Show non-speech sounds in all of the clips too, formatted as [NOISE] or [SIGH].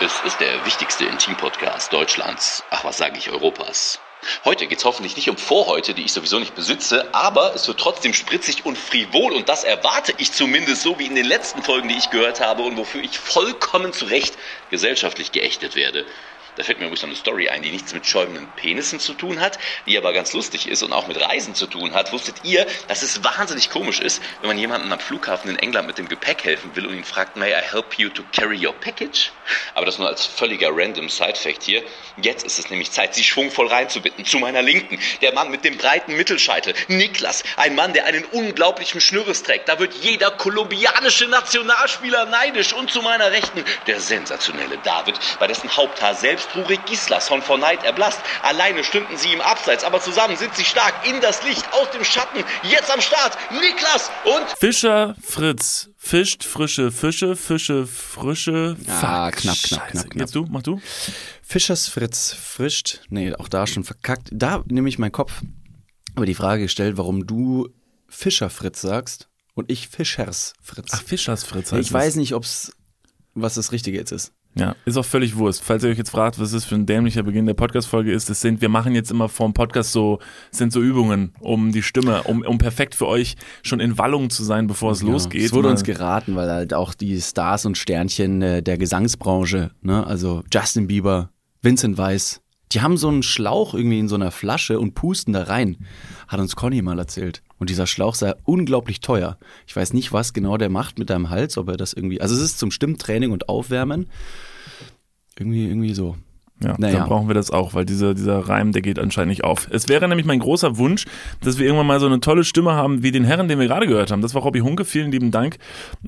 Es ist der wichtigste Intim-Podcast Deutschlands. Ach, was sage ich, Europas. Heute geht es hoffentlich nicht um Vorhäute, die ich sowieso nicht besitze, aber es wird trotzdem spritzig und frivol und das erwarte ich zumindest so wie in den letzten Folgen, die ich gehört habe und wofür ich vollkommen zu Recht gesellschaftlich geächtet werde. Da fällt mir übrigens eine Story ein, die nichts mit schäumenden Penissen zu tun hat, die aber ganz lustig ist und auch mit Reisen zu tun hat. Wusstet ihr, dass es wahnsinnig komisch ist, wenn man jemandem am Flughafen in England mit dem Gepäck helfen will und ihn fragt, may I help you to carry your package? Aber das nur als völliger random Side-Fact hier. Jetzt ist es nämlich Zeit, sie schwungvoll reinzubitten. Zu meiner Linken, der Mann mit dem breiten Mittelscheitel, Niklas, ein Mann, der einen unglaublichen Schnürres trägt. Da wird jeder kolumbianische Nationalspieler neidisch. Und zu meiner Rechten, der sensationelle David, bei dessen Haupthaar selbst Rurik Gislason vor Neid erblasst. Alleine stünden sie im Abseits, aber zusammen sind sie stark. In das Licht, aus dem Schatten. Jetzt am Start, Niklas und... Fischer Fritz fischt frische Fische, Fische frische. Ah, knapp, knapp, knapp, knapp. Jetzt du, mach du. Fischers Fritz frischt. Nee, auch da schon verkackt. Da nehme ich meinen Kopf. Aber die Frage gestellt, warum du Fischer Fritz sagst und ich Fischers Fritz. Ach, Fischers Fritz heißt ich weiß nicht, ob's was das Richtige jetzt ist. Ja, ist auch völlig Wurst. Falls ihr euch jetzt fragt, was das für ein dämlicher Beginn der Podcast-Folge ist, das sind, wir machen jetzt immer vorm Podcast so, sind so Übungen, um die Stimme, um, um perfekt für euch schon in Wallung zu sein, bevor es Ja, losgeht. Es wurde uns geraten, weil halt auch die Stars und Sternchen äh, der Gesangsbranche, ne, also Justin Bieber, Vincent Weiss, die haben so einen Schlauch irgendwie in so einer Flasche und pusten da rein. Hat uns Conny mal erzählt. Und dieser Schlauch sei unglaublich teuer. Ich weiß nicht, was genau der macht mit deinem Hals, ob er das irgendwie. Also es ist zum Stimmtraining und Aufwärmen. Irgendwie, irgendwie so. Ja, Naja. dann brauchen wir das auch, weil dieser, dieser Reim, der geht anscheinend nicht auf. Es wäre nämlich mein großer Wunsch, dass wir irgendwann mal so eine tolle Stimme haben wie den Herren, den wir gerade gehört haben. Das war Robby Hunke. Vielen lieben Dank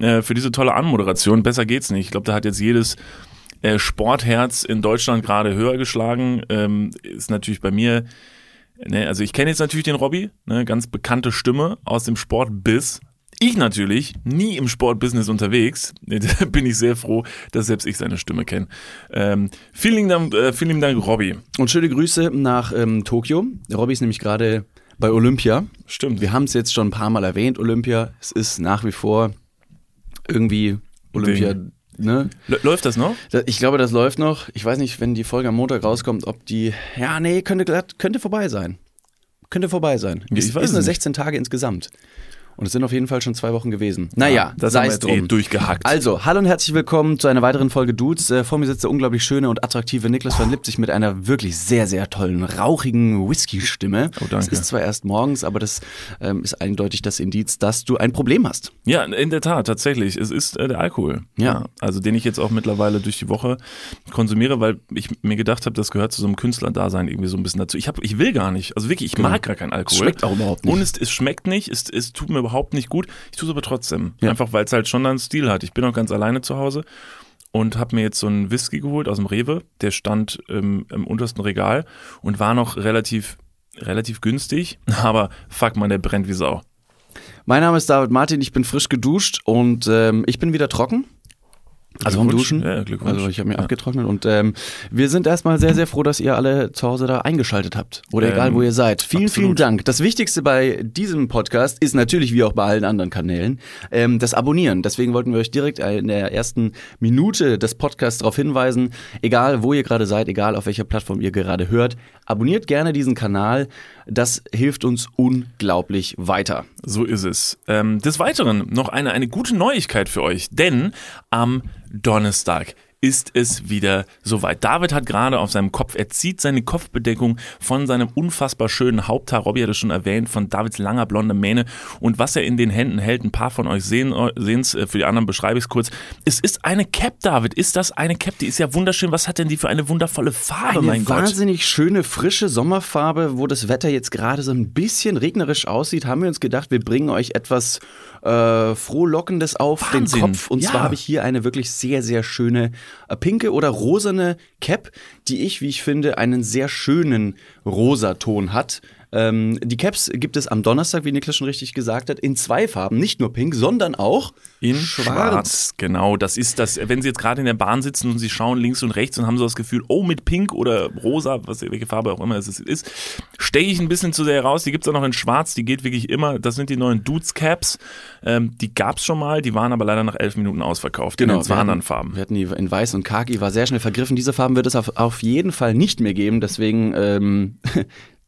äh, für diese tolle Anmoderation. Besser geht's nicht. Ich glaube, da hat jetzt jedes äh, Sportherz in Deutschland gerade höher geschlagen. Ähm, ist natürlich bei mir, ne, also ich kenne jetzt natürlich den Robby, ne, ganz bekannte Stimme aus dem Sportbiz. Ich natürlich, nie im Sportbusiness unterwegs, [LAUGHS] da bin ich sehr froh, dass selbst ich seine Stimme kenne. Ähm, vielen, lieben Dank, äh, vielen lieben Dank, Robby. Und schöne Grüße nach ähm, Tokio. Der Robby ist nämlich gerade bei Olympia. Stimmt. Wir haben es jetzt schon ein paar Mal erwähnt, Olympia. Es ist nach wie vor irgendwie Olympia. Ne? Läuft das noch? Ich glaube, das läuft noch. Ich weiß nicht, wenn die Folge am Montag rauskommt, ob die. Ja, nee, könnte, glatt- könnte vorbei sein. Könnte vorbei sein. Ich ist es nur nicht. 16 Tage insgesamt. Und es sind auf jeden Fall schon zwei Wochen gewesen. Naja, das sei haben wir es jetzt eh drum. durchgehackt. Also, hallo und herzlich willkommen zu einer weiteren Folge Dudes. Äh, vor mir sitzt der unglaublich schöne und attraktive Niklas van Lipzig mit einer wirklich sehr, sehr tollen, rauchigen Whisky-Stimme. Oh, danke. Es ist zwar erst morgens, aber das ähm, ist eindeutig das Indiz, dass du ein Problem hast. Ja, in der Tat, tatsächlich. Es ist äh, der Alkohol. Ja. Also den ich jetzt auch mittlerweile durch die Woche konsumiere, weil ich mir gedacht habe, das gehört zu so einem Künstlerdasein irgendwie so ein bisschen dazu. Ich, hab, ich will gar nicht. Also wirklich, ich mag gar keinen Alkohol. Schmeckt auch überhaupt nicht. Und es, es schmeckt nicht, es, es tut mir überhaupt nicht gut. Ich tue es aber trotzdem. Ja. Einfach weil es halt schon einen Stil hat. Ich bin auch ganz alleine zu Hause und habe mir jetzt so einen Whisky geholt aus dem Rewe. Der stand ähm, im untersten Regal und war noch relativ, relativ günstig. [LAUGHS] Aber fuck man, der brennt wie Sau. Mein Name ist David Martin, ich bin frisch geduscht und ähm, ich bin wieder trocken. Also vom. Duschen. Ja, Glückwunsch. Also ich habe mir Ja. abgetrocknet und ähm, wir sind erstmal sehr, sehr froh, dass ihr alle zu Hause da eingeschaltet habt. Oder Ähm, egal, wo ihr seid. Vielen, absolut. vielen Dank. Das Wichtigste bei diesem Podcast ist natürlich, wie auch bei allen anderen Kanälen, ähm, das Abonnieren. Deswegen wollten wir euch direkt in der ersten Minute des Podcasts darauf hinweisen, egal wo ihr gerade seid, egal auf welcher Plattform ihr gerade hört, abonniert gerne diesen Kanal. Das hilft uns unglaublich weiter. So ist es. Ähm, des Weiteren noch eine, eine gute Neuigkeit für euch, denn am Donnerstag ist es wieder soweit. David hat gerade auf seinem Kopf, er zieht seine Kopfbedeckung von seinem unfassbar schönen Haupthaar, Robby hat es schon erwähnt, von Davids langer blonder Mähne und was er in den Händen hält, ein paar von euch sehen es, für die anderen beschreibe ich es kurz. Es ist eine Cap, David, ist das eine Cap? Die ist ja wunderschön. Was hat denn die für eine wundervolle Farbe, Eine mein Gott? wahnsinnig schöne, frische Sommerfarbe, wo das Wetter jetzt gerade so ein bisschen regnerisch aussieht, haben wir uns gedacht, wir bringen euch etwas äh, Frohlockendes auf Wahnsinn, den Kopf. Und ja. zwar habe ich hier eine wirklich sehr, sehr schöne äh, pinke oder rosane Cap, die ich, wie ich finde, einen sehr schönen Rosaton hat. Ähm, die Caps gibt es am Donnerstag, wie Niklas schon richtig gesagt hat, in zwei Farben. Nicht nur pink, sondern auch In schwarz. Genau, das ist das, wenn Sie jetzt gerade in der Bahn sitzen und Sie schauen links und rechts und haben so das Gefühl, oh, mit pink oder rosa, was, welche Farbe auch immer es ist, steche ich ein bisschen zu sehr heraus. Die gibt es auch noch in schwarz, die geht wirklich immer. Das sind die neuen Dudes Caps. Ähm, die gab es schon mal, die waren aber leider nach elf Minuten ausverkauft. in den zwei anderen Farben. Wir hatten die in weiß und khaki, war sehr schnell vergriffen. Diese Farben wird es auf, auf jeden Fall nicht mehr geben. Deswegen, ähm, [LAUGHS]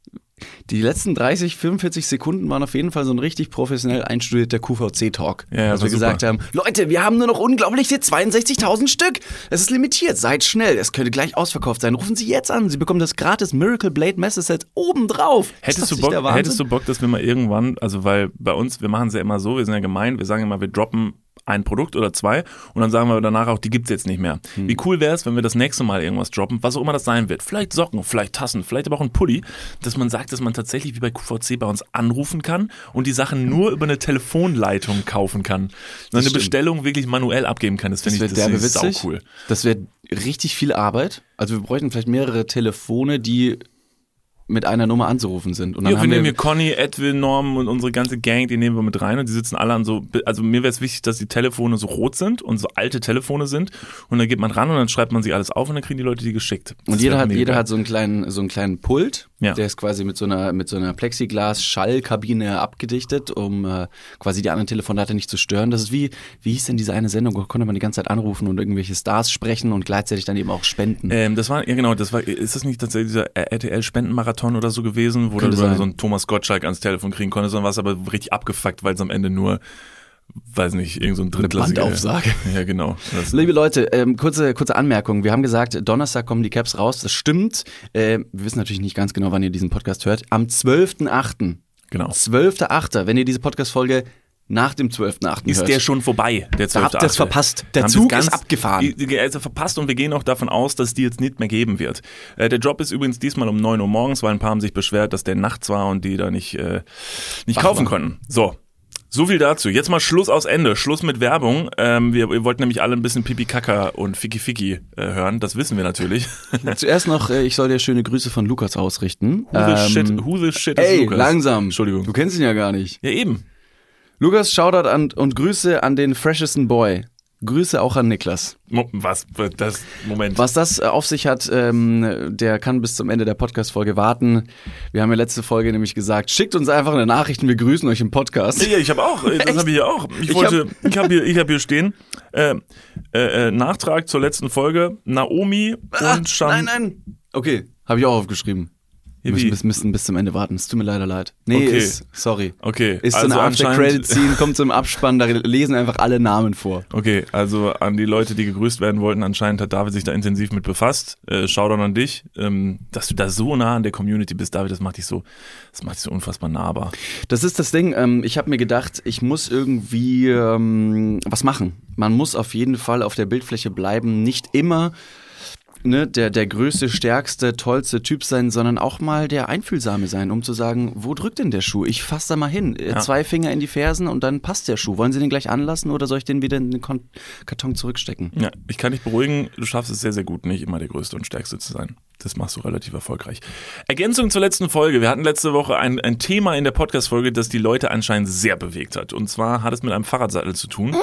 die letzten 30, 45 Sekunden waren auf jeden Fall so ein richtig professionell einstudierter QVC-Talk. Ja, ja, Dass war wir gesagt haben, Leute, wir haben nur noch unglaubliche 62.000 Stück. Es ist limitiert, seid schnell. Es könnte gleich ausverkauft sein. Rufen Sie jetzt an. Sie bekommen das gratis Miracle Blade Messer Set obendrauf. Hättest du, Bock, hättest du Bock, dass wir mal irgendwann, also weil bei uns, wir machen es ja immer so, wir sind ja gemein, wir sagen immer, wir droppen ein Produkt oder zwei und dann sagen wir danach auch, die gibt's jetzt nicht mehr. Hm. Wie cool wäre es, wenn wir das nächste Mal irgendwas droppen, was auch immer das sein wird. Vielleicht Socken, vielleicht Tassen, vielleicht aber auch ein Pulli, dass man sagt, dass man tatsächlich wie bei QVC bei uns anrufen kann und die Sachen nur über eine Telefonleitung kaufen kann. Und eine stimmt. Bestellung wirklich manuell abgeben kann. Das Das finde ich, das witzig. sau cool. Das wäre richtig viel Arbeit. Also wir bräuchten vielleicht mehrere Telefone, die mit einer Nummer anzurufen sind. Und dann Ja, wir haben nehmen wir hier Conny, Edwin, Norm und unsere ganze Gang, die nehmen wir mit rein und die sitzen alle an so, also mir wäre es wichtig, dass die Telefone so rot sind und so alte Telefone sind und dann geht man ran und dann schreibt man sich alles auf und dann kriegen die Leute die geschickt. Und Das jeder wär hat, jeder geil. hat so einen kleinen, so einen kleinen Pult, Ja. der ist quasi mit so einer, mit so einer Plexiglas-Schallkabine abgedichtet, um äh, quasi die anderen Telefonate nicht zu stören. Das ist wie, wie hieß denn diese eine Sendung, da konnte man die ganze Zeit anrufen und irgendwelche Stars sprechen und gleichzeitig dann eben auch spenden. Ähm, das war, ja genau, das war, ist das nicht tatsächlich dieser RTL-Spendenmarathon oder so gewesen, wo Könnte du so sein. einen Thomas Gottschalk ans Telefon kriegen konntest, sondern was aber richtig abgefuckt, weil es am Ende nur, weiß nicht, irgend so ein drittklassige... Bandaufsage. [LAUGHS] Ja, genau. Das, Liebe Leute, ähm, kurze, kurze Anmerkung. Wir haben gesagt, Donnerstag kommen die Caps raus. Das stimmt. Äh, wir wissen natürlich nicht ganz genau, wann ihr diesen Podcast hört. Am 12.8. genau. 12.8. Wenn ihr diese Podcast-Folge nach dem 12.8. Ist hört. der schon vorbei, der 12. Da habt ihr's verpasst. Der Zug wir's ist abgefahren. Die- die- Also verpasst und wir gehen auch davon aus, dass die jetzt nicht mehr geben wird. Äh, der Job ist übrigens diesmal um 9 Uhr morgens, weil ein paar haben sich beschwert, dass der nachts war und die da nicht, äh, nicht Wach kaufen war. konnten. So. So viel dazu. Jetzt mal Schluss aus Ende. Schluss mit Werbung. Ähm, wir, wir wollten nämlich alle ein bisschen Pipi Kaka und Fiki Fiki äh, hören. Das wissen wir natürlich. [LAUGHS] Zuerst noch, äh, ich soll dir schöne Grüße von Lukas ausrichten. Who the Ähm, shit, who the shit is Ey, Lukas? langsam. Entschuldigung. Du kennst ihn ja gar nicht. Ja, eben. Lukas, Shoutout an, und Grüße an den freshesten Boy. Grüße auch an Niklas. Was? Das, Moment. Was das äh, auf sich hat, ähm, der kann bis zum Ende der Podcast-Folge warten. Wir haben ja letzte Folge nämlich gesagt, schickt uns einfach eine Nachricht und wir grüßen euch im Podcast. Ja, ich habe auch. äh, Das habe ich hier auch. Ich Ich wollte, ich habe hier, ich habe hier stehen. Äh, äh, äh, Nachtrag zur letzten Folge. Naomi Ah, und Shan. nein, nein. Okay, habe ich auch aufgeschrieben. Müssen, bis, müssen bis zum Ende warten. Es tut mir leider leid. Nee, Okay. ist, sorry. Okay, Ist so also eine anscheinend- After-Credit-Scene, kommt zum Abspann, da lesen einfach alle Namen vor. Okay, also an die Leute, die gegrüßt werden wollten, anscheinend hat David sich da intensiv mit befasst. Äh, Shoutout an dich, ähm, dass du da so nah an der Community bist, David, das macht dich so, das macht dich so unfassbar nahbar. Das ist das Ding, ähm, ich habe mir gedacht, ich muss irgendwie ähm, was machen. Man muss auf jeden Fall auf der Bildfläche bleiben, nicht immer ne, der, der größte, stärkste, tollste Typ sein, sondern auch mal der Einfühlsame sein, um zu sagen, wo drückt denn der Schuh? Ich fass da mal hin. Äh, Ja. Zwei Finger in die Fersen und dann passt der Schuh. Wollen Sie den gleich anlassen oder soll ich den wieder in den Karton zurückstecken? Ja, ich kann dich beruhigen, du schaffst es sehr, sehr gut, nicht immer der Größte und Stärkste zu sein. Das machst du relativ erfolgreich. Ergänzung zur letzten Folge. Wir hatten letzte Woche ein, ein Thema in der Podcast-Folge, das die Leute anscheinend sehr bewegt hat. Und zwar hat es mit einem Fahrradsattel zu tun.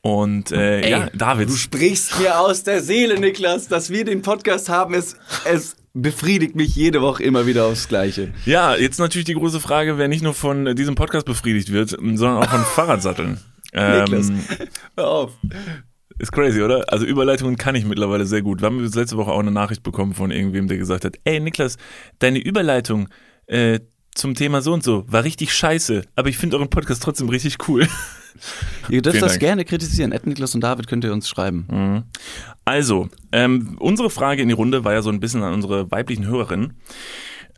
Und äh, ja, David. Du sprichst mir aus der Seele, Niklas, dass wir den Podcast haben, es, es befriedigt mich jede Woche immer wieder aufs Gleiche. Ja, jetzt natürlich die große Frage, wer nicht nur von diesem Podcast befriedigt wird, sondern auch von [LAUGHS] Fahrradsatteln. Niklas. Ähm, Hör auf. Ist crazy, oder? Also Überleitungen kann ich mittlerweile sehr gut. Wir haben jetzt letzte Woche auch eine Nachricht bekommen von irgendwem, der gesagt hat, ey Niklas, deine Überleitung äh, zum Thema so und so war richtig scheiße, aber ich finde euren Podcast trotzdem richtig cool. [LAUGHS] Ihr dürft Vielen das Dank. gerne kritisieren. Ed, Niklas und David könnt ihr uns schreiben. Also, ähm, unsere Frage in die Runde war ja so ein bisschen an unsere weiblichen Hörerinnen.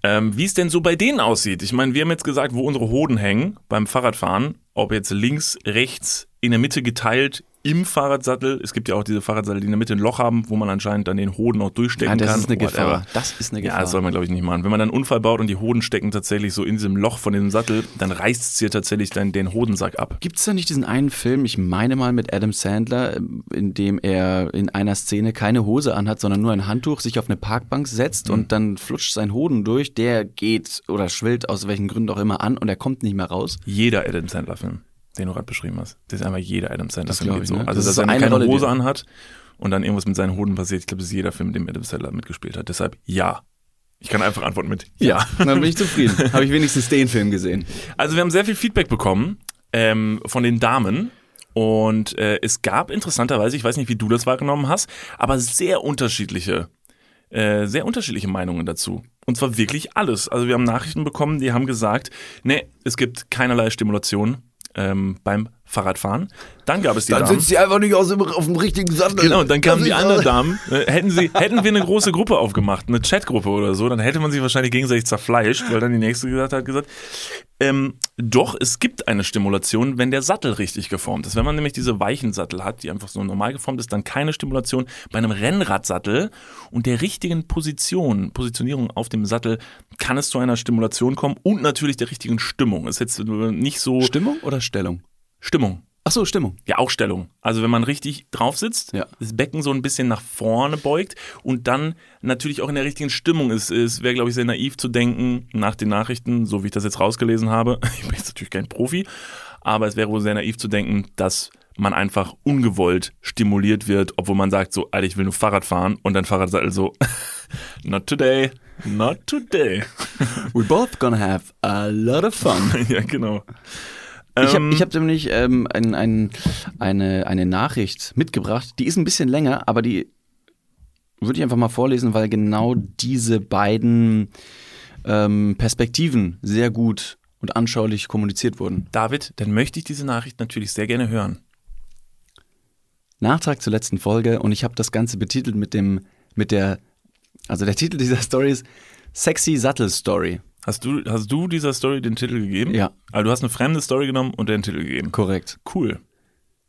Ähm, wie es denn so bei denen aussieht. Ich meine, wir haben jetzt gesagt, wo unsere Hoden hängen beim Fahrradfahren, ob jetzt links, rechts, in der Mitte geteilt, im Fahrradsattel. Es gibt ja auch diese Fahrradsattel, die in der Mitte ein Loch haben, wo man anscheinend dann den Hoden auch durchstecken Nein, das kann. ist eine Whatever. Gefahr. Das ist eine Gefahr. Ja, das soll man glaube ich nicht machen. Wenn man dann einen Unfall baut und die Hoden stecken tatsächlich so in diesem Loch von dem Sattel, dann reißt es dir tatsächlich dann den Hodensack ab. Gibt es da nicht diesen einen Film, ich meine mal mit Adam Sandler, in dem er in einer Szene keine Hose anhat, sondern nur ein Handtuch, sich auf eine Parkbank setzt Mhm. und dann flutscht sein Hoden durch, der geht oder schwillt aus welchen Gründen auch immer an und er kommt nicht mehr raus. Jeder Adam Sandler-Film, den du gerade beschrieben hast, das ist einfach jeder Adam Sandler-Film. glaub geht ich, so. ne? Also, Das dass er eine keine Rolle, Hose anhat und dann irgendwas mit seinen Hoden passiert. Ich glaube, das ist jeder Film, dem Adam Sandler mitgespielt hat. Deshalb ja. Ich kann einfach antworten mit ja. [LAUGHS] Dann bin ich zufrieden. [LAUGHS] Habe ich wenigstens den Film gesehen. Also wir haben sehr viel Feedback bekommen ähm, von den Damen. Und äh, es gab interessanterweise, ich weiß nicht, wie du das wahrgenommen hast, aber sehr unterschiedliche, äh, sehr unterschiedliche Meinungen dazu. Und zwar wirklich alles. Also wir haben Nachrichten bekommen, die haben gesagt, nee, es gibt keinerlei Stimulation ähm, beim Fahrradfahren. Dann gab es die Damen. sie einfach nicht aus dem, auf dem richtigen Sattel. Genau, und dann kamen die anderen Damen. Äh, hätten, sie, hätten wir eine große Gruppe aufgemacht, eine Chatgruppe oder so, dann hätte man sich wahrscheinlich gegenseitig zerfleischt, weil dann die nächste gesagt hat, gesagt, ähm, doch, es gibt eine Stimulation, wenn der Sattel richtig geformt ist. Wenn man nämlich diese weichen Sattel hat, die einfach so normal geformt ist, dann keine Stimulation. Bei einem Rennradsattel und der richtigen Position, Positionierung auf dem Sattel, kann es zu einer Stimulation kommen und natürlich der richtigen Stimmung. Ist jetzt nicht so Stimmung oder Stellung? Stimmung. Ach so, Stimmung. Ja, auch Stellung. Also wenn man richtig drauf sitzt, Ja. das Becken so ein bisschen nach vorne beugt und dann natürlich auch in der richtigen Stimmung ist. Es wäre, glaube ich, sehr naiv zu denken, nach den Nachrichten, so wie ich das jetzt rausgelesen habe, [LAUGHS] ich bin jetzt natürlich kein Profi, aber es wäre wohl sehr naiv zu denken, dass man einfach ungewollt stimuliert wird, obwohl man sagt so, Alter, ich will nur Fahrrad fahren und dann Fahrradsattel so, [LAUGHS] not today, not today. We're both gonna have a lot of fun. [LAUGHS] ja, genau. Ich habe Ähm, ich hab nämlich ähm, ein, ein, eine, eine Nachricht mitgebracht, die ist ein bisschen länger, aber die würde ich einfach mal vorlesen, weil genau diese beiden ähm, Perspektiven sehr gut und anschaulich kommuniziert wurden. David, dann möchte ich diese Nachricht natürlich sehr gerne hören. Nachtrag zur letzten Folge und ich habe das Ganze betitelt mit dem, mit der, also der Titel dieser Story ist Sexy Sattel Story. Hast du, hast du dieser Story den Titel gegeben? Ja. Also du hast eine fremde Story genommen und den Titel gegeben. Korrekt. Cool.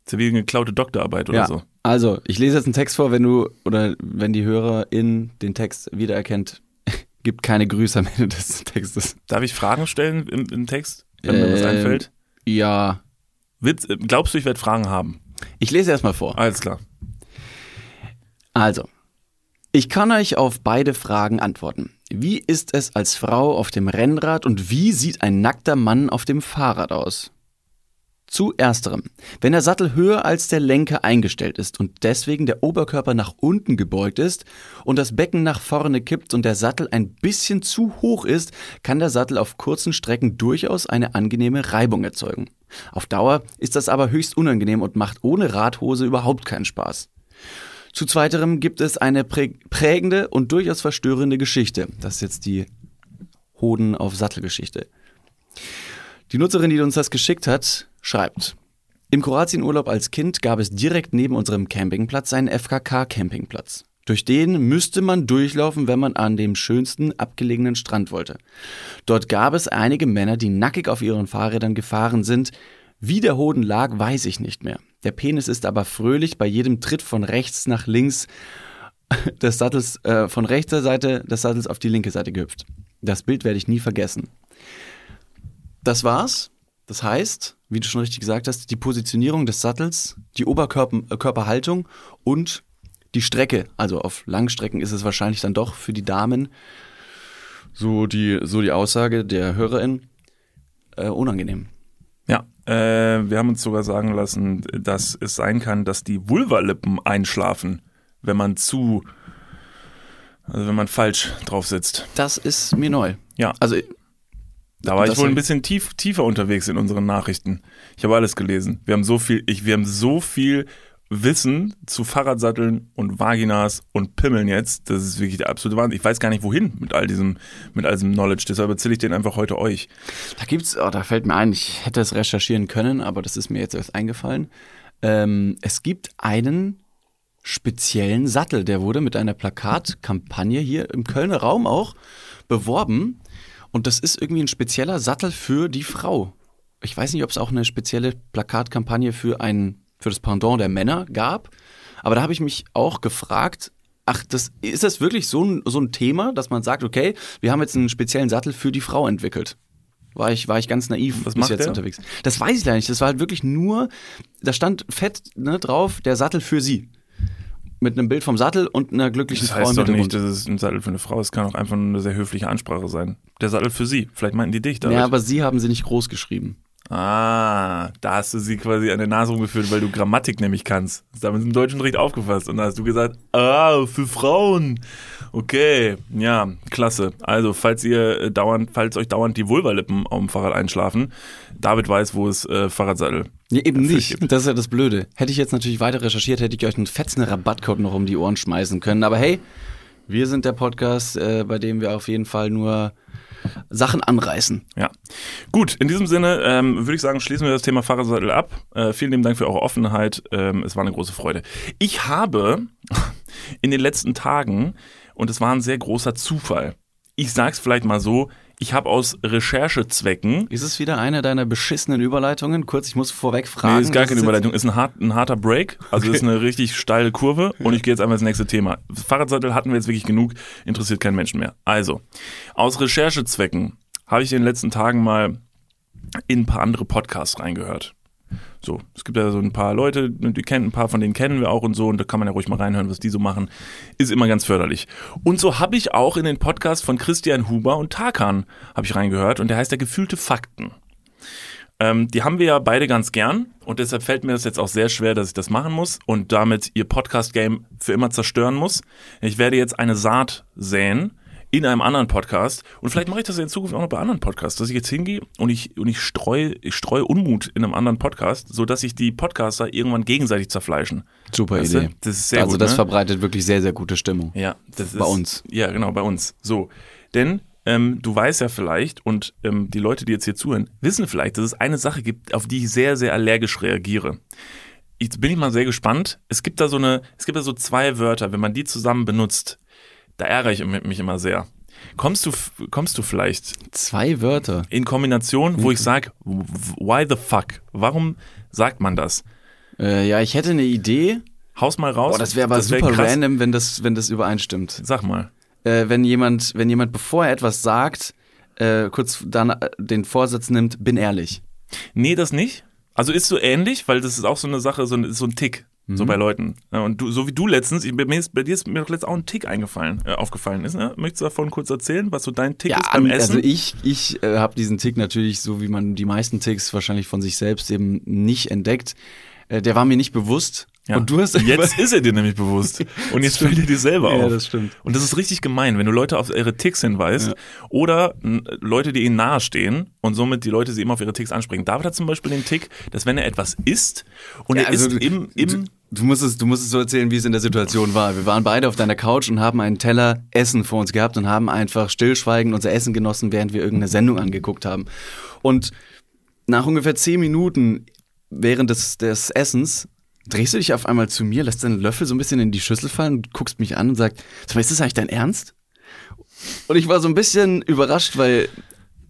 Ist ja wie eine geklaute Doktorarbeit oder ja. so. Also, ich lese jetzt einen Text vor, wenn du oder wenn die Hörerin den Text wiedererkennt, [LAUGHS] gibt keine Grüße am Ende des Textes. Darf ich Fragen stellen im, im Text, wenn mir was Ähm, einfällt? Ja. Witz, äh, glaubst du, ich werde Fragen haben? Ich lese erstmal vor. Alles klar. Also, ich kann euch auf beide Fragen antworten. Wie ist es als Frau auf dem Rennrad und wie sieht ein nackter Mann auf dem Fahrrad aus? Zu ersterem. Wenn der Sattel höher als der Lenker eingestellt ist und deswegen der Oberkörper nach unten gebeugt ist und das Becken nach vorne kippt und der Sattel ein bisschen zu hoch ist, kann der Sattel auf kurzen Strecken durchaus eine angenehme Reibung erzeugen. Auf Dauer ist das aber höchst unangenehm und macht ohne Radhose überhaupt keinen Spaß. Zu zweiterem gibt es eine prä- prägende und durchaus verstörende Geschichte. Das ist jetzt die Hoden auf Sattelgeschichte. Die Nutzerin, die uns das geschickt hat, schreibt. Im Kroatienurlaub als Kind gab es direkt neben unserem Campingplatz einen FKK-Campingplatz. Durch den müsste man durchlaufen, wenn man an dem schönsten abgelegenen Strand wollte. Dort gab es einige Männer, die nackig auf ihren Fahrrädern gefahren sind. Wie der Hoden lag, weiß ich nicht mehr. Der Penis ist aber fröhlich bei jedem Tritt von rechts nach links des Sattels, äh, von rechter Seite des Sattels auf die linke Seite gehüpft. Das Bild werde ich nie vergessen. Das war's. Das heißt, wie du schon richtig gesagt hast, die Positionierung des Sattels, die Oberkörperhaltung und die Strecke. Also auf Langstrecken ist es wahrscheinlich dann doch für die Damen, so die, so die Aussage der Hörerin, äh, unangenehm. Äh, wir haben uns sogar sagen lassen, dass es sein kann, dass die Vulvalippen einschlafen, wenn man zu, also wenn man falsch drauf sitzt. Das ist mir neu. Ja, Also da war ich wohl ein bisschen tief, tiefer unterwegs in unseren Nachrichten. Ich habe alles gelesen. Wir haben so viel, ich, wir haben so viel Wissen zu Fahrradsatteln und Vaginas und Pimmeln jetzt. Das ist wirklich der absolute Wahnsinn. Ich weiß gar nicht wohin mit all diesem, mit all diesem Knowledge. Deshalb erzähle ich den einfach heute euch. Da gibt's, oh, da fällt mir ein, ich hätte es recherchieren können, aber das ist mir jetzt erst eingefallen. Ähm, es gibt einen speziellen Sattel, der wurde mit einer Plakatkampagne hier im Kölner Raum auch beworben. Und das ist irgendwie ein spezieller Sattel für die Frau. Ich weiß nicht, ob es auch eine spezielle Plakatkampagne für einen für das Pendant der Männer gab. Aber da habe ich mich auch gefragt, ach, das, ist das wirklich so ein, so ein Thema, dass man sagt, okay, wir haben jetzt einen speziellen Sattel für die Frau entwickelt? War ich, war ich ganz naiv Was bis jetzt der? unterwegs. Das weiß ich leider nicht. Das war halt wirklich nur, da stand fett ne, drauf, der Sattel für sie. Mit einem Bild vom Sattel und einer glücklichen Das Frau im heißt doch Hintergrund. nicht, dass es ein Sattel für eine Frau ist. Kann auch einfach nur eine sehr höfliche Ansprache sein. Der Sattel für sie. Vielleicht meinten die dich damit. ja, aber sie haben sie nicht groß geschrieben. Ah, da hast du sie quasi an der Nase rumgeführt, weil du Grammatik nämlich kannst. Das ist damit im deutschen Recht aufgefasst. Und da hast du gesagt, ah, für Frauen. Okay, ja, klasse. Also, falls ihr äh, dauernd, falls euch dauernd die Vulvalippen auf dem Fahrrad einschlafen, David weiß, wo es äh, Fahrradsattel. Ja, eben nicht. gibt. Das ist ja das Blöde. Hätte ich jetzt natürlich weiter recherchiert, hätte ich euch einen fetzen Rabattcode noch um die Ohren schmeißen können. Aber hey, wir sind der Podcast, äh, bei dem wir auf jeden Fall nur Sachen anreißen. Ja. Gut, in diesem Sinne ähm, würde ich sagen, schließen wir das Thema Fahrradsattel ab. Äh, vielen lieben Dank für eure Offenheit. Ähm, es war eine große Freude. Ich habe [LAUGHS] in den letzten Tagen, und es war ein sehr großer Zufall, ich sag's vielleicht mal so, ich habe aus Recherchezwecken, Ist es wieder eine deiner beschissenen Überleitungen? Kurz, ich muss vorweg fragen. nee, ist gar keine Überleitung, ist ein, hart, ein harter Break, also ist eine richtig steile Kurve und ich gehe jetzt einmal ins nächste Thema. Fahrradsattel hatten wir jetzt wirklich genug, interessiert keinen Menschen mehr. Also, aus Recherchezwecken habe ich in den letzten Tagen mal in ein paar andere Podcasts reingehört. So, es gibt ja so ein paar Leute, die kennen, ein paar von denen kennen wir auch und so, und da kann man ja ruhig mal reinhören, was die so machen. Ist immer ganz förderlich. Und so habe ich auch in den Podcast von Christian Huber und Tarkan habe ich reingehört und der heißt ja Gefühlte Fakten. Ähm, die haben wir ja beide ganz gern und deshalb fällt mir das jetzt auch sehr schwer, dass ich das machen muss und damit ihr Podcast-Game für immer zerstören muss. Ich werde jetzt eine Saat säen in einem anderen Podcast und vielleicht mache ich das ja in Zukunft auch noch bei anderen Podcasts, dass ich jetzt hingehe und ich, und ich streue ich streue Unmut in einem anderen Podcast, sodass sich die Podcaster irgendwann gegenseitig zerfleischen. Super Weißt du? Idee. Das ist sehr also gut, das ne? verbreitet wirklich sehr, sehr gute Stimmung. Ja, das ist Bei uns. Ja, genau, bei uns. So, denn ähm, du weißt ja vielleicht und ähm, die Leute, die jetzt hier zuhören, wissen vielleicht, dass es eine Sache gibt, auf die ich sehr, sehr allergisch reagiere. Jetzt bin ich mal sehr gespannt. Es gibt da so eine, es gibt da so zwei Wörter, wenn man die zusammen benutzt, da ärgere ich mich immer sehr. Kommst du, kommst du vielleicht Zwei Wörter. in Kombination, wo ich sage, why the fuck? Warum sagt man das? Äh, ja, ich hätte eine Idee. Haus mal raus. Boah, das wäre aber wär super krass. random, wenn das, wenn das übereinstimmt. Sag mal. Äh, wenn jemand, wenn jemand, bevor er etwas sagt, äh, kurz dann äh, den Vorsatz nimmt, bin ehrlich. Nee, das nicht. Also ist so ähnlich, weil das ist auch so eine Sache, so ein, so ein Tick. So Mhm. bei Leuten. Ja, Und du, so wie du letztens, ich, bei, mir ist, bei dir ist mir doch letztens auch ein Tick eingefallen, äh, aufgefallen ist. Ne? Möchtest du davon kurz erzählen, was so dein Tick ist beim an- Essen? also ich, ich äh, habe diesen Tick natürlich, so wie man die meisten Ticks wahrscheinlich von sich selbst eben nicht entdeckt. Äh, der war mir nicht bewusst. Ja. Und du hast jetzt [LAUGHS] ist er dir nämlich bewusst. Und jetzt fällt er dir selber auf. Ja, das stimmt. Und das ist richtig gemein, wenn du Leute auf ihre Ticks hinweist oder n, Leute, die ihnen nahestehen und somit die Leute sie immer auf ihre Ticks ansprechen. David hat zum Beispiel den Tick, dass wenn er etwas isst und Ja, er also isst im, im du, musst es, du musst es so erzählen, wie es in der Situation war. Wir waren beide auf deiner Couch und haben einen Teller Essen vor uns gehabt und haben einfach stillschweigend unser Essen genossen, während wir irgendeine Sendung angeguckt haben. Und nach ungefähr zehn Minuten während des, des Essens drehst du dich auf einmal zu mir, lässt deinen Löffel so ein bisschen in die Schüssel fallen guckst mich an und sagst, sag mal, ist das eigentlich dein Ernst? Und ich war so ein bisschen überrascht, weil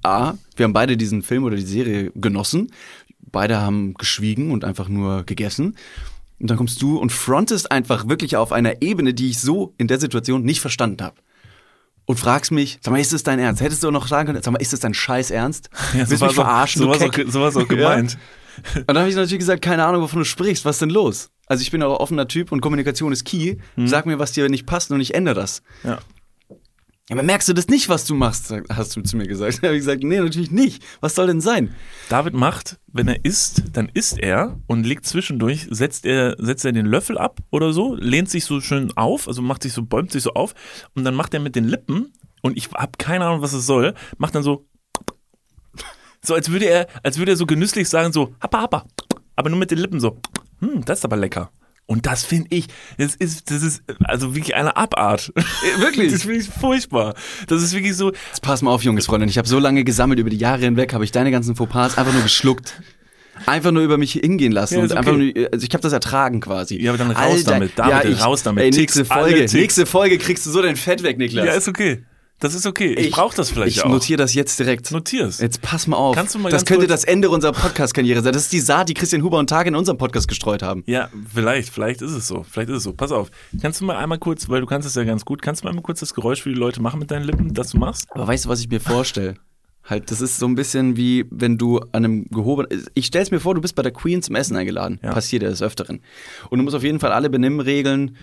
A, wir haben beide diesen Film oder die Serie genossen. Beide haben geschwiegen und einfach nur gegessen. Und dann kommst du und frontest einfach wirklich auf einer Ebene, die ich so in der Situation nicht verstanden habe. Und fragst mich, sag mal, ist das dein Ernst? Hättest du auch noch sagen können, sag mal, ist das dein scheiß Ernst? [LAUGHS] Ja, Willst du war mich verarschen, so, Keck? so [LAUGHS] war's auch gemeint. Und dann habe ich natürlich gesagt, keine Ahnung, wovon du sprichst, was ist denn los? Also ich bin auch offener Typ und Kommunikation ist key. Sag mir, was dir nicht passt und ich ändere das. Ja. Aber merkst du das nicht, was du machst, hast du zu mir gesagt. [LAUGHS] Da habe ich gesagt, nee, natürlich nicht. Was soll denn sein? David macht, wenn er isst, dann isst er und legt zwischendurch, setzt er, setzt er den Löffel ab oder so, lehnt sich so schön auf, also macht sich so, bäumt sich so auf und dann macht er mit den Lippen, und ich habe keine Ahnung, was es soll, macht dann so, so als würde er, als würde er so genüsslich sagen, so, happa, happa, aber nur mit den Lippen so, hm, das ist aber lecker. Und das finde ich, das ist, das ist also wirklich eine Abart. wirklich? [LAUGHS] Das finde ich furchtbar. Das ist wirklich so, Jetzt pass mal auf, junges Freundin. Ich habe so lange gesammelt über die Jahre hinweg, habe ich deine ganzen Fauxpas einfach nur geschluckt. Einfach nur über mich hingehen lassen. Ja, und ist einfach okay. nur, also ich habe das ertragen quasi. Ja, aber dann raus damit. David, raus damit. Ey, nächste Folge, nächste Folge kriegst du so dein Fett weg, Niklas. ja, ist okay. Das ist okay. Ich, brauche das vielleicht ich auch. notiere das jetzt direkt. Notier's. Jetzt pass mal auf. Kannst du mal das könnte das Ende unserer Podcast-Karriere sein. Das ist die Saat, die Christian Huber und Tage in unserem Podcast gestreut haben. Ja, vielleicht, vielleicht ist es so. Vielleicht ist es so. Pass auf. Kannst du mal einmal kurz, weil du kannst es ja ganz gut, kannst du mal einmal kurz das Geräusch für die Leute machen mit deinen Lippen, das du machst? Aber weißt du, was ich mir vorstelle? Halt, das ist so ein bisschen wie, wenn du an einem gehobenen. Ich stell's mir vor, du bist bei der Queen zum Essen eingeladen. Ja. Passiert ja des Öfteren. Und du musst auf jeden Fall alle Benimmregeln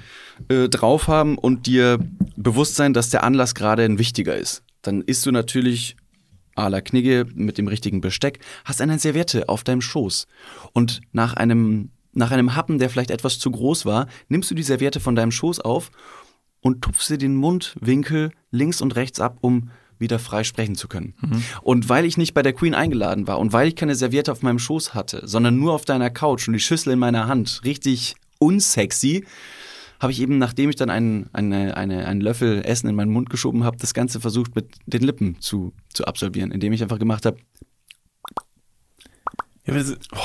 äh, drauf haben und dir bewusst sein, dass der Anlass gerade ein wichtiger ist. Dann isst du natürlich à la Knigge mit dem richtigen Besteck, hast eine Serviette auf deinem Schoß. Und nach einem, nach einem Happen, der vielleicht etwas zu groß war, nimmst du die Serviette von deinem Schoß auf und tupfst dir den Mundwinkel links und rechts ab, um wieder frei sprechen zu können. Und weil ich nicht bei der Queen eingeladen war und weil ich keine Serviette auf meinem Schoß hatte, sondern nur auf deiner Couch und die Schüssel in meiner Hand, richtig unsexy, habe ich eben, nachdem ich dann einen, eine, eine, einen Löffel Essen in meinen Mund geschoben habe, das Ganze versucht mit den Lippen zu, zu absolvieren, indem ich einfach gemacht habe, Ja, das oh,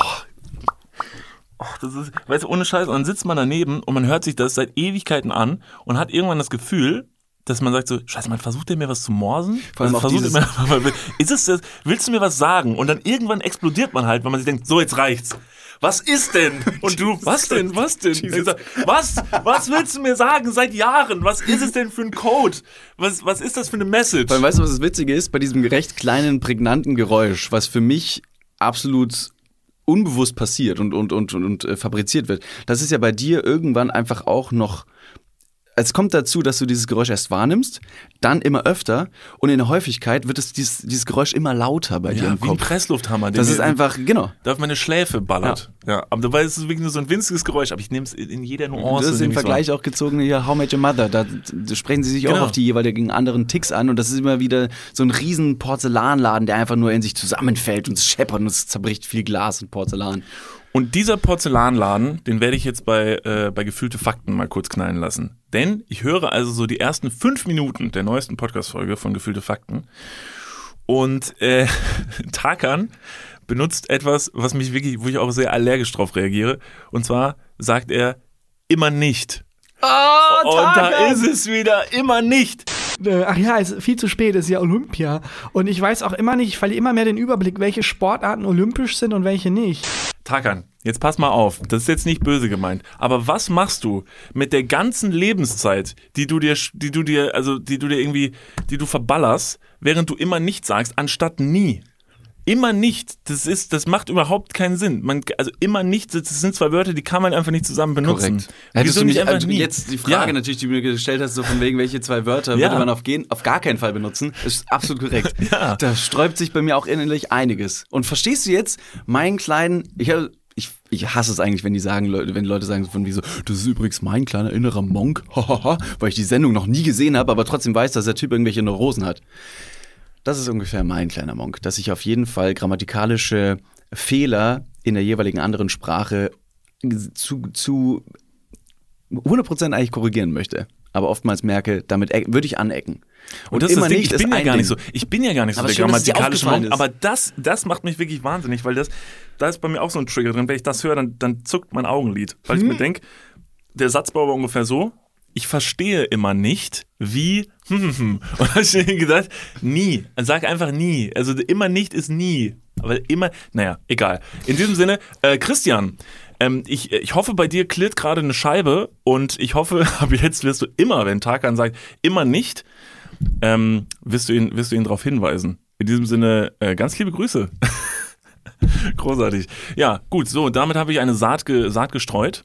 oh, das ist, weißt du, ohne Scheiß, und dann sitzt man daneben und man hört sich das seit Ewigkeiten an und hat irgendwann das Gefühl, dass man sagt so, scheiße, man versucht der mir was zu morsen? Vor allem Also auch versucht er mir, [LAUGHS] ist es das, willst du mir was sagen? Und dann irgendwann explodiert man halt, weil man sich denkt, so, jetzt reicht's. Was ist denn? Und du, [LAUGHS] was denn, was denn? Sag, Was? Was willst du mir sagen seit Jahren? Was ist es denn für ein Code? Was, was ist das für eine Message? Weil weißt du, was das Witzige ist? Bei diesem recht kleinen, prägnanten Geräusch, was für mich absolut unbewusst passiert und, und, und, und, und äh, fabriziert wird, das ist ja bei dir irgendwann einfach auch noch. Es kommt dazu, dass du dieses Geräusch erst wahrnimmst, dann immer öfter und in der Häufigkeit wird es dieses, dieses Geräusch immer lauter bei dir ja, im wie ein Kopf. Presslufthammer. den Das mir- ist einfach, genau. da auf meine Schläfe ballert. Ja. aber dabei ist es wirklich nur so ein winziges Geräusch, aber ich nehme es in jeder Nuance. Das ist im Vergleich auch gezogen hier How Met Your Mother. Da, da sprechen sie sich auch Genau. auf die jeweiligen anderen Ticks an und das ist immer wieder so ein riesen Porzellanladen, der einfach nur in sich zusammenfällt und es scheppert und es zerbricht viel Glas und Porzellan. Und dieser Porzellanladen, den werde ich jetzt bei, äh, bei Gefühlte Fakten mal kurz knallen lassen. Denn ich höre also so die ersten fünf Minuten der neuesten Podcast-Folge von Gefühlte Fakten. Und äh, [LAUGHS] Tarkan benutzt etwas, was mich wirklich, wo ich auch sehr allergisch drauf reagiere. Und zwar sagt er immer nicht. Oh, Und da ist es wieder, immer nicht. Äh, ach ja, es ist viel zu spät, es ist ja Olympia. Und ich weiß auch immer nicht, ich verliere immer mehr den Überblick, welche Sportarten olympisch sind und welche nicht. Takan, jetzt pass mal auf. Das ist jetzt nicht böse gemeint. Aber was machst du mit der ganzen Lebenszeit, die du dir, die du dir, also die du dir irgendwie, die du verballerst, während du immer nicht sagst, anstatt nie? Immer nicht. Das ist, das macht überhaupt keinen Sinn. Man, also immer nicht. Das sind zwei Wörter, die kann man einfach nicht zusammen benutzen. Korrekt. Hättest Wieso du nicht einfach also jetzt die Frage Ja. natürlich, die du mir gestellt hast, so von wegen, welche zwei Wörter Ja. würde man auf, gehen, auf gar keinen Fall benutzen, ist absolut korrekt. [LAUGHS] Ja. Da sträubt sich bei mir auch innerlich einiges. Und verstehst du jetzt meinen kleinen, ich, hab- ich, ich hasse es eigentlich, wenn die sagen, Leute, wenn Leute sagen so von wie so, das ist übrigens mein kleiner innerer Monk, [LAUGHS] weil ich die Sendung noch nie gesehen habe, aber trotzdem weiß, dass der Typ irgendwelche Neurosen hat. Das ist ungefähr mein kleiner Monk, dass ich auf jeden Fall grammatikalische Fehler in der jeweiligen anderen Sprache zu, zu 100% eigentlich korrigieren möchte. Aber oftmals merke, damit würde ich anecken. Und das ist das Ding, ich ist bin ja gar nicht so, Ding. ich bin ja gar nicht so Aber der schön, grammatikalische Monk, ist. aber das, das macht mich wirklich wahnsinnig, weil das, da ist bei mir auch so ein Trigger drin. Wenn ich das höre, dann, dann zuckt mein Augenlid, weil ich Hm. mir denke, der Satzbau war ungefähr so, ich verstehe immer nicht, wie. [LAUGHS] Und habe ich gedacht, nie, sag einfach nie. Also immer nicht ist nie, aber immer, naja, egal. In diesem Sinne, äh, Christian, ähm, ich, ich hoffe, bei dir klirrt gerade eine Scheibe und ich hoffe, [LAUGHS] ab jetzt wirst du immer, wenn Tarkan sagt, immer nicht, ähm, wirst du ihn, wirst du ihn darauf hinweisen. In diesem Sinne, äh, ganz liebe Grüße. [LAUGHS] Großartig. Ja, gut, so, damit habe ich eine Saat, ge, Saat gestreut.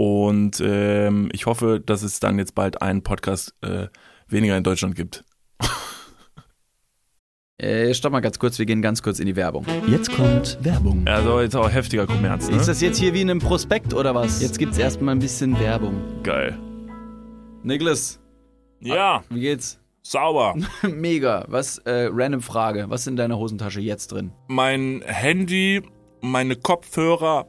Und ähm, ich hoffe, dass es dann jetzt bald einen Podcast äh, weniger in Deutschland gibt. [LAUGHS] Äh, stopp mal ganz kurz, wir gehen ganz kurz in die Werbung. Jetzt kommt Werbung. Also jetzt auch heftiger Kommerz, ne? Ist das jetzt hier wie in einem Prospekt oder was? Jetzt gibt's erstmal ein bisschen Werbung. Geil. Niklas, Ja, wie geht's? sauber. [LAUGHS] Mega. Was, äh, random Frage. Was ist in deiner Hosentasche jetzt drin? Mein Handy, meine Kopfhörer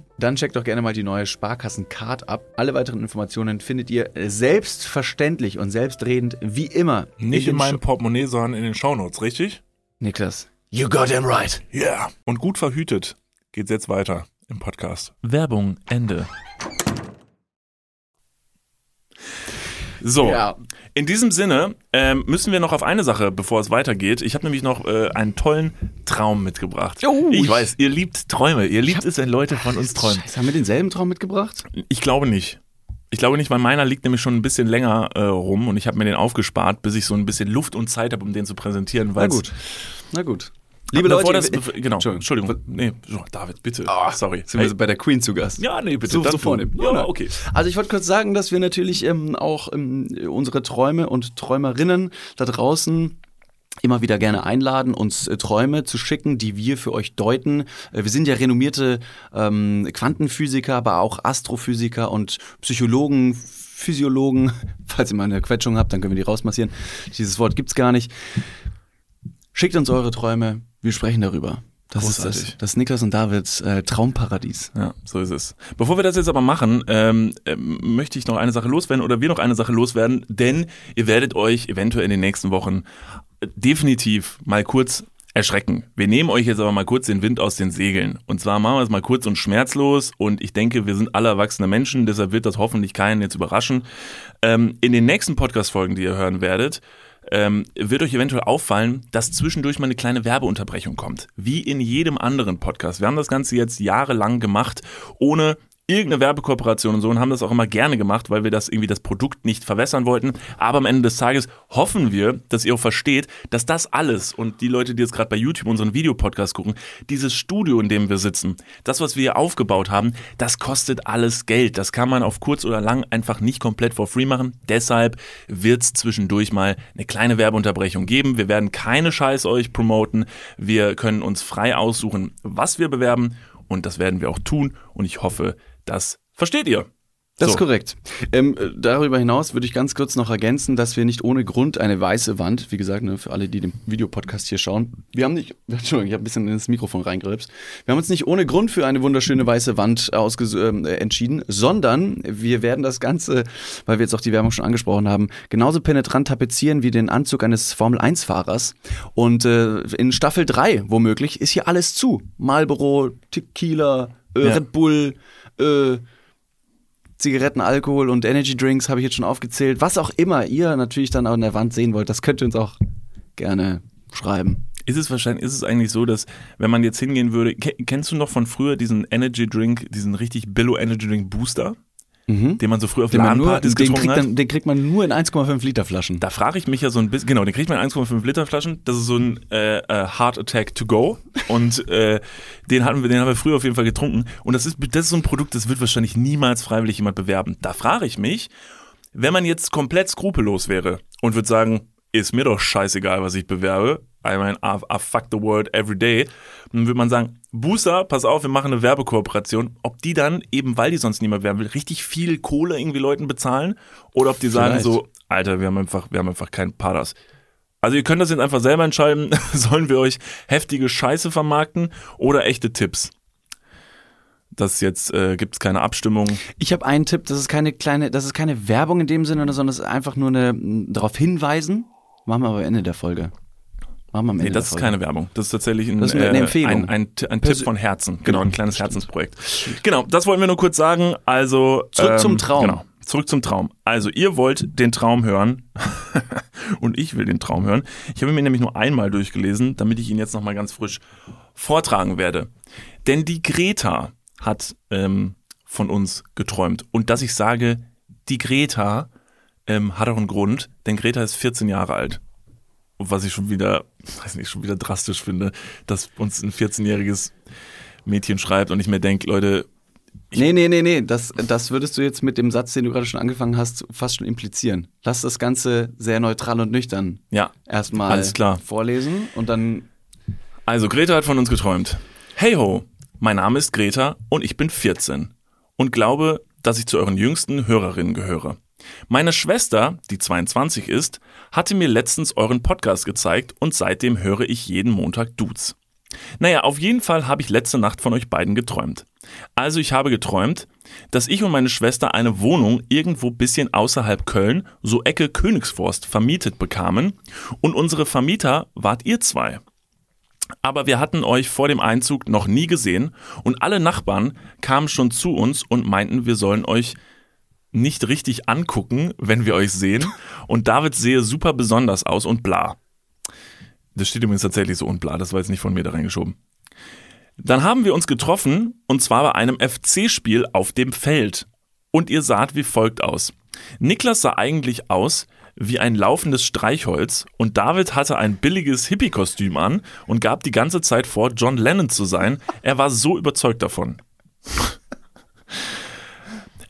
dann checkt doch gerne mal die neue Sparkassen-Card ab. Alle weiteren Informationen findet ihr selbstverständlich und selbstredend wie immer Nicht den in meinem Portemonnaie, sondern in den Shownotes, richtig? Niklas. You got him right. Yeah. Und gut verhütet geht's jetzt weiter im Podcast. Werbung, Ende. So, Ja. in diesem Sinne ähm, müssen wir noch auf eine Sache, bevor es weitergeht. Ich habe nämlich noch äh, einen tollen Traum mitgebracht. Oh, ich ich- weiß, ihr liebt Träume. Ihr liebt es, wenn Leute von uns träumen. Scheiße, haben wir denselben Traum mitgebracht? Ich glaube nicht. Ich glaube nicht, weil meiner liegt nämlich schon ein bisschen länger äh, rum und ich habe mir den aufgespart, bis ich so ein bisschen Luft und Zeit habe, um den zu präsentieren. Na gut. Na gut. Liebe Leute, das, genau, Entschuldigung. Entschuldigung. Nee, David, bitte. Ah, Sorry. Sind wir bei der Queen zu Gast? Ja, nee, bitte. So, so du. vornehm. Ja, Nein. okay. Also ich wollte kurz sagen, dass wir natürlich ähm, auch ähm, unsere Träume und Träumerinnen da draußen immer wieder gerne einladen, uns äh, Träume zu schicken, die wir für euch deuten. Äh, wir sind ja renommierte ähm, Quantenphysiker, aber auch Astrophysiker und Psychologen, Physiologen. [LAUGHS] Falls ihr mal eine Quetschung habt, dann können wir die rausmassieren. Dieses Wort gibt's gar nicht. Schickt uns eure Träume, wir sprechen darüber. Das ist Großartig. das, das Niklas und Davids äh, Traumparadies. Ja, so ist es. Bevor wir das jetzt aber machen, ähm, ähm, möchte ich noch eine Sache loswerden oder wir noch eine Sache loswerden, denn ihr werdet euch eventuell in den nächsten Wochen äh, definitiv mal kurz erschrecken. Wir nehmen euch jetzt aber mal kurz den Wind aus den Segeln. Und zwar machen wir es mal kurz und schmerzlos und ich denke, wir sind alle erwachsene Menschen, deshalb wird das hoffentlich keinen jetzt überraschen. Ähm, in den nächsten Podcast-Folgen, die ihr hören werdet, ähm, wird euch eventuell auffallen, dass zwischendurch mal eine kleine Werbeunterbrechung kommt. Wie in jedem anderen Podcast. Wir haben das Ganze jetzt jahrelang gemacht, ohne irgendeine Werbekooperation und so und haben das auch immer gerne gemacht, weil wir das irgendwie das Produkt nicht verwässern wollten. Aber am Ende des Tages hoffen wir, dass ihr auch versteht, dass das alles und die Leute, die jetzt gerade bei YouTube unseren Videopodcast gucken, dieses Studio, in dem wir sitzen, das, was wir hier aufgebaut haben, das kostet alles Geld. Das kann man auf kurz oder lang einfach nicht komplett for free machen. Deshalb wird es zwischendurch mal eine kleine Werbeunterbrechung geben. Wir werden keine Scheiß euch promoten. Wir können uns frei aussuchen, was wir bewerben und das werden wir auch tun und ich hoffe, das versteht ihr. Das So. ist korrekt. Ähm, äh, darüber hinaus würde ich ganz kurz noch ergänzen, dass wir nicht ohne Grund eine weiße Wand, wie gesagt, ne, für alle, die den Videopodcast hier schauen, wir haben nicht, [LAUGHS] Entschuldigung, ich habe ein bisschen ins Mikrofon reingeripst, wir haben uns nicht ohne Grund für eine wunderschöne weiße Wand ähm, äh, entschieden, sondern wir werden das Ganze, weil wir jetzt auch die Werbung schon angesprochen haben, genauso penetrant tapezieren wie den Anzug eines Formel-1-Fahrers. Und äh, in Staffel 3 womöglich ist hier alles zu. Marlboro, Tequila, äh, Ja. Red Bull, äh, Zigaretten, Alkohol und Energy Drinks habe ich jetzt schon aufgezählt. Was auch immer ihr natürlich dann an der Wand sehen wollt, das könnt ihr uns auch gerne schreiben. Ist es wahrscheinlich, ist es eigentlich so, dass wenn man jetzt hingehen würde, ke- kennst du noch von früher diesen Energy Drink, diesen richtig Billo Energy Drink Booster, den man so früher auf Den, LAN-Partys getrunken kriegt hat? dann, den kriegt man nur in 1,5 Liter Flaschen. Da frage ich mich ja so ein bisschen, genau, den kriegt man in 1,5 Liter Flaschen. Das ist so ein äh, äh, Heart Attack to go. Und äh, den hatten wir, den haben wir früher auf jeden Fall getrunken. Und das ist, das ist so ein Produkt, das wird wahrscheinlich niemals freiwillig jemand bewerben. Da frage ich mich, wenn man jetzt komplett skrupellos wäre und würde sagen, ist mir doch scheißegal, was ich bewerbe. I mean, I, I fuck the world every day. Dann würde man sagen, Booster, pass auf, wir machen eine Werbekooperation. Ob die dann, eben weil die sonst niemand werben will, richtig viel Kohle irgendwie Leuten bezahlen oder ob die sagen Vielleicht. so, Alter, wir haben einfach, wir haben einfach keinen Paras. Also ihr könnt das jetzt einfach selber entscheiden, [LAUGHS] sollen wir euch heftige Scheiße vermarkten oder echte Tipps? Das jetzt äh, gibt es keine Abstimmung. Ich habe einen Tipp, das ist keine kleine, das ist keine Werbung in dem Sinne, sondern es ist einfach nur eine darauf hinweisen. Machen wir aber Ende der Folge. Machen wir am Ende Nee, das ist Folge. keine Werbung. Das ist tatsächlich ein, Das ist eine äh, Empfehlung. ein, ein, ein Tipp von Herzen. Genau, ein kleines Herzensprojekt. Genau, das wollten wir nur kurz sagen. Also Zurück zum Traum. Genau, zurück zum Traum. Also ihr wollt den Traum hören [LAUGHS] und ich will den Traum hören. Ich habe ihn mir nämlich nur einmal durchgelesen, damit ich ihn jetzt nochmal ganz frisch vortragen werde. Denn die Greta hat ähm, von uns geträumt. Und dass ich sage, die Greta ähm, hat auch einen Grund, denn Greta ist 14 Jahre alt. Und was ich schon wieder, weiß nicht, schon wieder drastisch finde, dass uns ein 14-jähriges Mädchen schreibt und ich mir denke, Leute, Nee, nee, nee, nee, das, das würdest du jetzt mit dem Satz, den du gerade schon angefangen hast, fast schon implizieren. Lass das Ganze sehr neutral und nüchtern ja, erstmal Alles klar. vorlesen und dann Also Greta hat von uns geträumt. Hey ho, mein Name ist Greta und ich bin 14 und glaube, dass ich zu euren jüngsten Hörerinnen gehöre. Meine Schwester, die 22 ist, hatte mir letztens euren Podcast gezeigt und seitdem höre ich jeden Montag Dudes. Naja, auf jeden Fall habe ich letzte Nacht von euch beiden geträumt. Also ich habe geträumt, dass ich und meine Schwester eine Wohnung irgendwo bisschen außerhalb Köln, so Ecke Königsforst, vermietet bekamen und unsere Vermieter wart ihr zwei. Aber wir hatten euch vor dem Einzug noch nie gesehen und alle Nachbarn kamen schon zu uns und meinten, wir sollen euch nicht richtig angucken, wenn wir euch sehen. Und David sehe super besonders aus und bla. Das steht übrigens tatsächlich so und bla, das war jetzt nicht von mir da reingeschoben. Dann haben wir uns getroffen und zwar bei einem FC-Spiel auf dem Feld. Und ihr saht wie folgt aus. Niklas sah eigentlich aus wie ein laufendes Streichholz und David hatte ein billiges Hippie-Kostüm an und gab die ganze Zeit vor, John Lennon zu sein. Er war so überzeugt davon.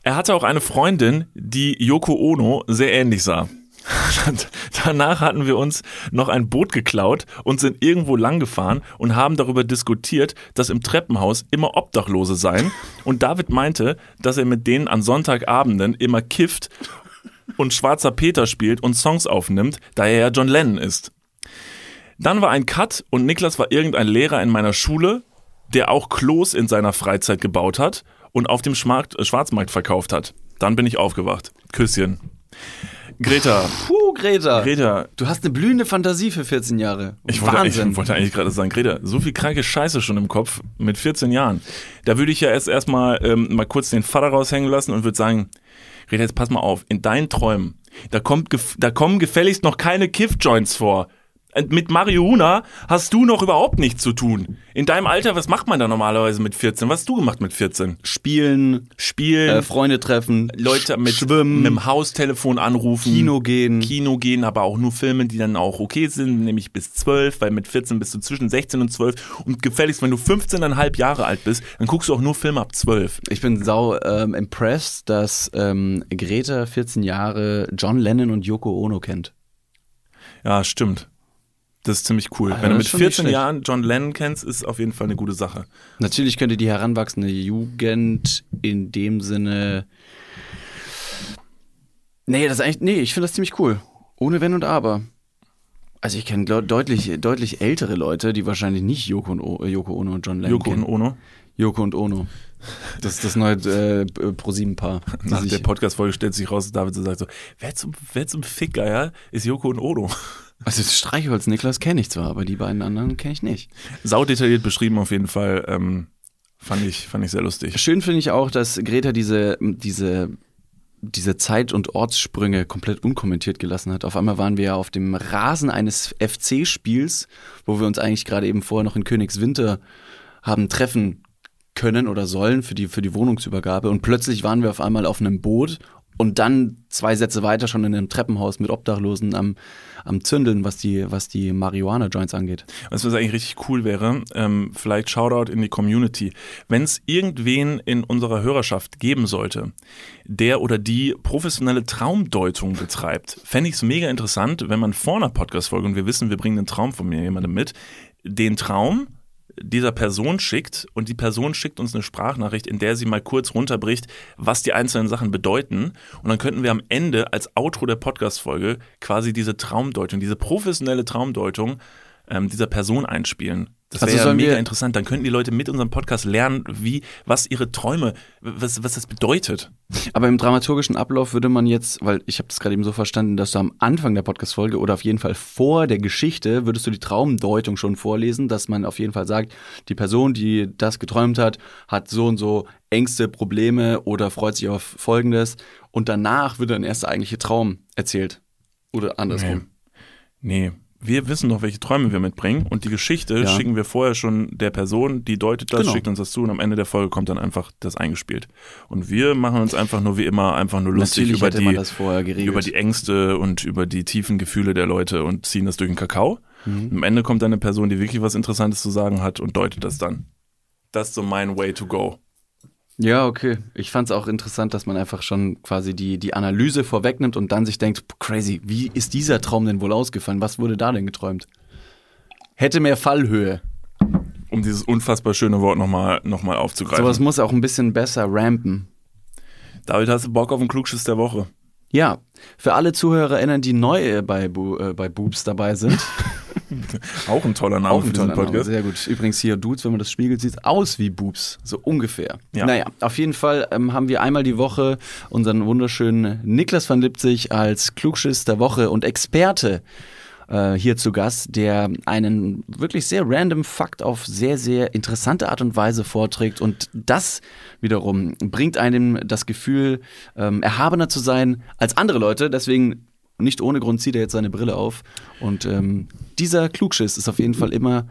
Er hatte auch eine Freundin, die Yoko Ono sehr ähnlich sah. [LAUGHS] Danach hatten wir uns noch ein Boot geklaut und sind irgendwo lang gefahren und haben darüber diskutiert, dass im Treppenhaus immer Obdachlose seien. Und David meinte, dass er mit denen an Sonntagabenden immer kifft und Schwarzer Peter spielt und Songs aufnimmt, da er ja John Lennon ist. Dann war ein Cut und Niklas war irgendein Lehrer in meiner Schule, der auch Klos in seiner Freizeit gebaut hat und auf dem Schmarkt, äh, Schwarzmarkt verkauft hat. Dann bin ich aufgewacht. Küsschen. Greta, Puh, Greta. Greta, Du hast eine blühende Fantasie für 14 Jahre. ich wollte, ich [LAUGHS] wollte eigentlich gerade sagen, Greta, so viel kranke Scheiße schon im Kopf mit 14 Jahren. Da würde ich ja erst erstmal ähm, mal kurz den Vater raushängen lassen und würde sagen, Greta, jetzt pass mal auf, in deinen Träumen, da, kommt, da kommen gefälligst noch keine Kiff-Joints vor. Äh, Mit Marihuana hast du noch überhaupt nichts zu tun. In deinem Alter, was macht man da normalerweise mit 14? Was hast du gemacht mit 14? Spielen, Spielen, äh, Freunde treffen, Leute mit, schwimmen, mit dem Haustelefon anrufen. Kino gehen. Kino gehen, aber auch nur Filme, die dann auch okay sind, nämlich bis 12, weil mit 14 bist du zwischen 16 und 12 und gefälligst, wenn du 15,5 Jahre alt bist, dann guckst du auch nur Filme ab 12. Ich bin sau ähm, impressed, dass ähm, Greta 14 Jahre John Lennon und Yoko Ono kennt. Ja, stimmt. Das ist ziemlich cool. Ah, wenn du mit ist schon nicht 14 schlecht. Jahren John Lennon kennst, ist auf jeden Fall eine gute Sache. Natürlich könnte die heranwachsende Jugend in dem Sinne. Nee, das ist eigentlich. Nee, ich finde das ziemlich cool. Ohne Wenn und Aber. Also ich kenne deutlich, deutlich ältere Leute, die wahrscheinlich nicht Yoko, und o, Yoko Ono und John Lennon Joko und kennen. Ono. Yoko und Ono. Das ist das neue äh, Pro-7-Paar. die Nach der Podcast-Folge stellt sich raus, David so sagt so, wer zum, wer zum Fickgeier ist Joko und Ono? Also das Streichholz Niklas kenne ich zwar, aber die beiden anderen kenne ich nicht. Sau detailliert beschrieben auf jeden Fall. Ähm, fand, ich, fand ich sehr lustig. Schön finde ich auch, dass Greta diese, diese, diese Zeit- und Ortssprünge komplett unkommentiert gelassen hat. Auf einmal waren wir ja auf dem Rasen eines FC-Spiels, wo wir uns eigentlich gerade eben vorher noch in Königswinter haben treffen können oder sollen für die, für die Wohnungsübergabe. Und plötzlich waren wir auf einmal auf einem Boot und dann zwei Sätze weiter schon in einem Treppenhaus mit Obdachlosen am, am Zündeln, was die, was die Marihuana-Joints angeht. Was eigentlich richtig cool wäre, ähm, vielleicht Shoutout in die Community. Wenn es irgendwen in unserer Hörerschaft geben sollte, der oder die professionelle Traumdeutung betreibt, fände ich es mega interessant, wenn man vor einer Podcast-Folge, und wir wissen, wir bringen den Traum von mir jemandem mit, den Traum dieser Person schickt und die Person schickt uns eine Sprachnachricht, in der sie mal kurz runterbricht, was die einzelnen Sachen bedeuten. Und dann könnten wir am Ende als Outro der Podcast-Folge quasi diese Traumdeutung, diese professionelle Traumdeutung ähm, dieser Person einspielen. Das wäre Also ja sollen mega interessant. Dann könnten die Leute mit unserem Podcast lernen, wie, was ihre Träume, was, was das bedeutet. Aber im dramaturgischen Ablauf würde man jetzt, weil ich habe das gerade eben so verstanden, dass du am Anfang der Podcast-Folge oder auf jeden Fall vor der Geschichte würdest du die Traumdeutung schon vorlesen, dass man auf jeden Fall sagt, die Person, die das geträumt hat, hat so und so Ängste, Probleme oder freut sich auf Folgendes und danach wird dann erst der eigentliche Traum erzählt. Oder andersrum. Nee. Wir wissen doch, welche Träume wir mitbringen und die Geschichte Ja. schicken wir vorher schon der Person, die deutet das, Genau. schickt uns das zu und am Ende der Folge kommt dann einfach das eingespielt. Und wir machen uns einfach nur wie immer einfach nur lustig über die, über die Ängste und über die tiefen Gefühle der Leute und ziehen das durch den Kakao. Mhm. Am Ende kommt dann eine Person, die wirklich was Interessantes zu sagen hat und deutet das dann. Das ist so mein Way to go. Ja, okay. Ich fand es auch interessant, dass man einfach schon quasi die, die Analyse vorwegnimmt und dann sich denkt, crazy, wie ist dieser Traum denn wohl ausgefallen? Was wurde da denn geträumt? Hätte mehr Fallhöhe. Um dieses unfassbar schöne Wort nochmal noch mal aufzugreifen. Sowas muss auch ein bisschen besser rampen. David, hast du Bock auf den Klugschiss der Woche? Ja, für alle ZuhörerInnen, die neu äh, bei, Bu äh, bei Boobs dabei sind. [LAUGHS] [LAUGHS] Auch ein toller Name Auch ein toller Name, Podcast. Sehr gut. Übrigens hier Dudes, wenn man das spiegelt, sieht aus wie Boobs. So ungefähr. Ja. Naja, auf jeden Fall ähm, haben wir einmal die Woche unseren wunderschönen Niklas van Lipzig als Klugschiss der Woche und Experte äh, hier zu Gast, der einen wirklich sehr random Fakt auf sehr, sehr interessante Art und Weise vorträgt. Und das wiederum bringt einem das Gefühl, ähm, erhabener zu sein als andere Leute. Deswegen nicht ohne Grund zieht er jetzt seine Brille auf. Und ähm, dieser Klugschiss ist auf jeden Fall immer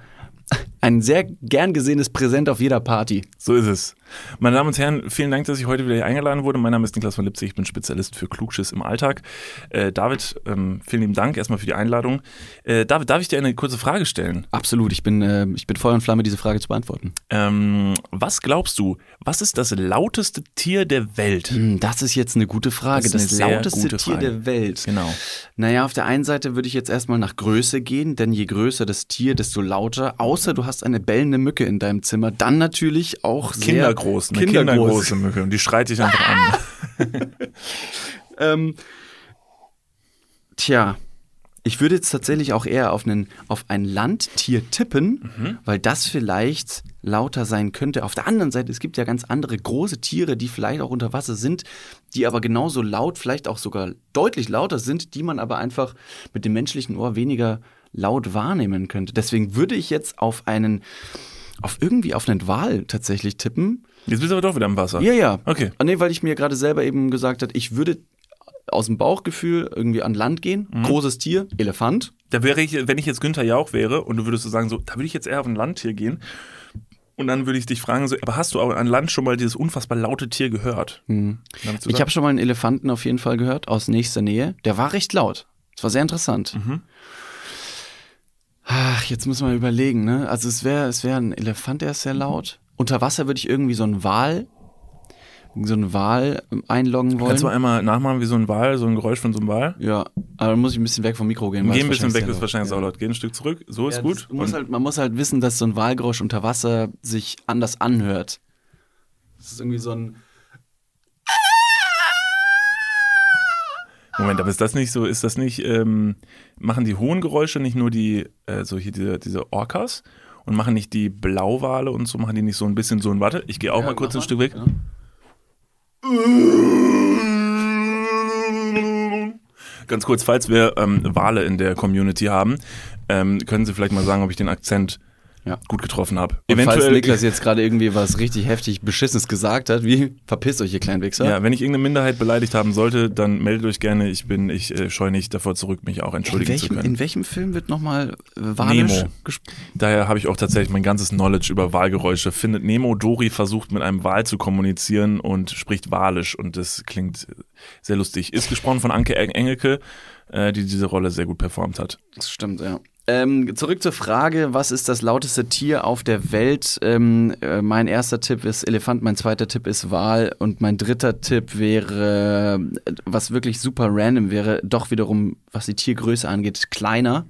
ein sehr gern gesehenes Präsent auf jeder Party. So ist es. Meine Damen und Herren, vielen Dank, dass ich heute wieder hier eingeladen wurde. Mein Name ist Niklas von Lipzig, ich bin Spezialist für Klugschiss im Alltag. Äh, David, ähm, vielen lieben Dank erstmal für die Einladung. Äh, David, darf ich dir eine kurze Frage stellen? Absolut, ich bin, äh, ich bin Feuer und Flamme, diese Frage zu beantworten. Ähm, was glaubst du, was ist das lauteste Tier der Welt? Hm, Das ist jetzt eine gute Frage. Das Das, lauteste Tier Frage. der Welt. Genau. Naja, auf der einen Seite würde ich jetzt erstmal nach Größe gehen, denn je größer das Tier, desto lauter. Außer du hast eine bellende Mücke in deinem Zimmer. Dann natürlich auch sehr Kindergroß, eine kindergroß. kindergroße Mücke. Und die schreit dich einfach an. [LAUGHS] Ähm, tja, ich würde jetzt tatsächlich auch eher auf, einen, auf ein Landtier tippen, Mhm. weil das vielleicht lauter sein könnte. Auf der anderen Seite, es gibt ja ganz andere große Tiere, die vielleicht auch unter Wasser sind, die aber genauso laut, vielleicht auch sogar deutlich lauter sind, die man aber einfach mit dem menschlichen Ohr weniger laut wahrnehmen könnte. Deswegen würde ich jetzt auf einen, auf irgendwie auf einen Wal tatsächlich tippen. Jetzt bist du aber doch wieder im Wasser. Ja, ja. Okay. Ah, Nee, weil ich mir gerade selber eben gesagt habe, ich würde aus dem Bauchgefühl irgendwie an Land gehen. Mhm. Großes Tier, Elefant. Da wäre ich, wenn ich jetzt Günther Jauch wäre und du würdest so sagen, so, da würde ich jetzt eher auf ein Landtier gehen. Und dann würde ich dich fragen, so, aber hast du auch an Land schon mal dieses unfassbar laute Tier gehört? Du Ich habe schon mal einen Elefanten auf jeden Fall gehört, aus nächster Nähe. Der war recht laut. Das war sehr interessant. Mhm. Ach, jetzt muss man überlegen, ne? Also es wäre es wär ein Elefant, der ist sehr laut. Unter Wasser würde ich irgendwie so einen Wal, so einen Wal ähm, einloggen wollen. Kannst du einmal nachmachen wie so ein Wal, so ein Geräusch von so einem Wal? ja, aber dann muss ich ein bisschen weg vom Mikro gehen. Geh ein bisschen weg, das ist wahrscheinlich auch laut. Geh ein Stück zurück, so ist Ja, gut. du musst Und halt, man muss halt wissen, dass so ein Walgeräusch unter Wasser sich anders anhört. Das ist irgendwie so ein. Moment, aber ist das nicht so, ist das nicht, ähm, machen die hohen Geräusche nicht nur die, äh, so hier diese, diese Orcas und machen nicht die Blauwale und so, machen die nicht so ein bisschen so ein, warte, ich gehe auch mal kurz ein Stück weg. Ja. Ganz kurz, falls wir ähm, Wale in der Community haben, ähm, können Sie vielleicht mal sagen, ob ich den Akzent Ja. gut getroffen habe. Und falls Niklas jetzt gerade irgendwie was richtig heftig Beschissenes gesagt hat, wie verpisst euch, ihr kleinen Wichser. ja, wenn ich irgendeine Minderheit beleidigt haben sollte, dann meldet euch gerne. Ich bin, ich äh, scheue nicht davor zurück, mich auch entschuldigen zu welchem, können. in welchem Film wird nochmal äh, Walisch gesprochen? Daher habe ich auch tatsächlich mein ganzes Knowledge über Wahlgeräusche. Findet Nemo, Dory versucht mit einem Wal zu kommunizieren und spricht Walisch und das klingt sehr lustig. Ist gesprochen von Anke Engelke, äh, die diese Rolle sehr gut performt hat. Das stimmt, ja. Ähm, zurück zur Frage, was ist das lauteste Tier auf der Welt? Ähm, äh, mein erster Tipp ist Elefant, mein zweiter Tipp ist Wal und mein dritter Tipp wäre, äh, was wirklich super random wäre, doch wiederum, was die Tiergröße angeht, kleiner.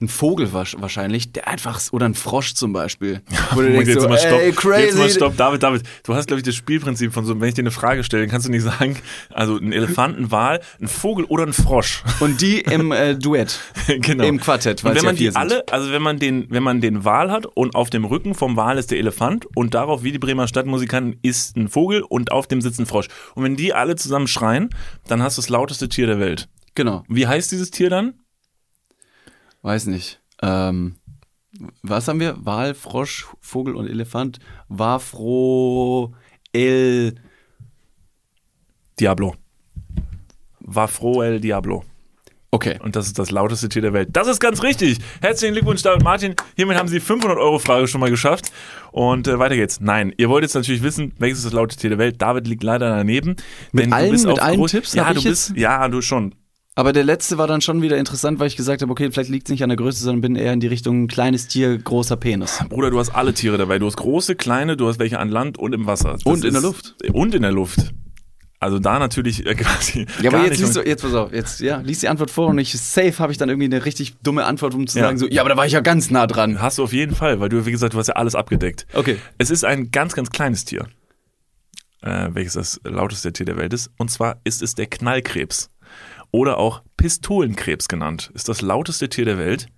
Ein Vogel wahrscheinlich, der einfach, oder ein Frosch zum Beispiel. [LAUGHS] Wo du denkst, jetzt so, mal stopp, ey, crazy. Jetzt mal stopp, David, David, du hast, glaube ich, das Spielprinzip von so, wenn ich dir eine Frage stelle, kannst du nicht sagen, also ein Elefant, ein Wal, ein Vogel oder ein Frosch. Und die im äh, [LAUGHS] Duett. genau. Im Quartett, weil wenn man ja die alle, also wenn man den, wenn man den Wal hat und auf dem Rücken vom Wal ist der Elefant und darauf, wie die Bremer Stadtmusikanten, ist ein Vogel und auf dem sitzt ein Frosch. Und wenn die alle zusammen schreien, dann hast du das lauteste Tier der Welt. Genau. Wie heißt dieses Tier dann? Weiß nicht. Ähm, was haben wir? Wal, Frosch, Vogel und Elefant. Wafro, El. Diablo. Wafro El Diablo. Okay. Und das ist das lauteste Tier der Welt. Das ist ganz richtig. Herzlichen Glückwunsch, David Martin. Hiermit haben Sie 500 Euro Frage schon mal geschafft. Und äh, weiter geht's. Nein, ihr wollt jetzt natürlich wissen, welches ist das lauteste Tier der Welt. David liegt leider daneben. Mit allen, mit allen Tipps? Ja, du bist, ja, du schon. Aber der letzte war dann schon wieder interessant, weil ich gesagt habe, okay, vielleicht liegt es nicht an der Größe, sondern bin eher in die Richtung kleines Tier, großer Penis. Bruder, du hast alle Tiere dabei. Du hast große, kleine, du hast welche an Land und im Wasser. Das und in der Luft. Und in der Luft. Also da natürlich äh, [LAUGHS] quasi. Ja, aber jetzt liest du, jetzt pass auf, jetzt ja, liest die Antwort vor und ich safe habe ich dann irgendwie eine richtig dumme Antwort, um zu ja. sagen so, ja, aber da war ich ja ganz nah dran. Hast du auf jeden Fall, weil du wie gesagt, du hast ja alles abgedeckt. Okay. Es ist ein ganz ganz kleines Tier, äh, welches das lauteste Tier der Welt ist, und zwar ist es der Knallkrebs oder auch Pistolenkrebs genannt. Ist das lauteste Tier der Welt.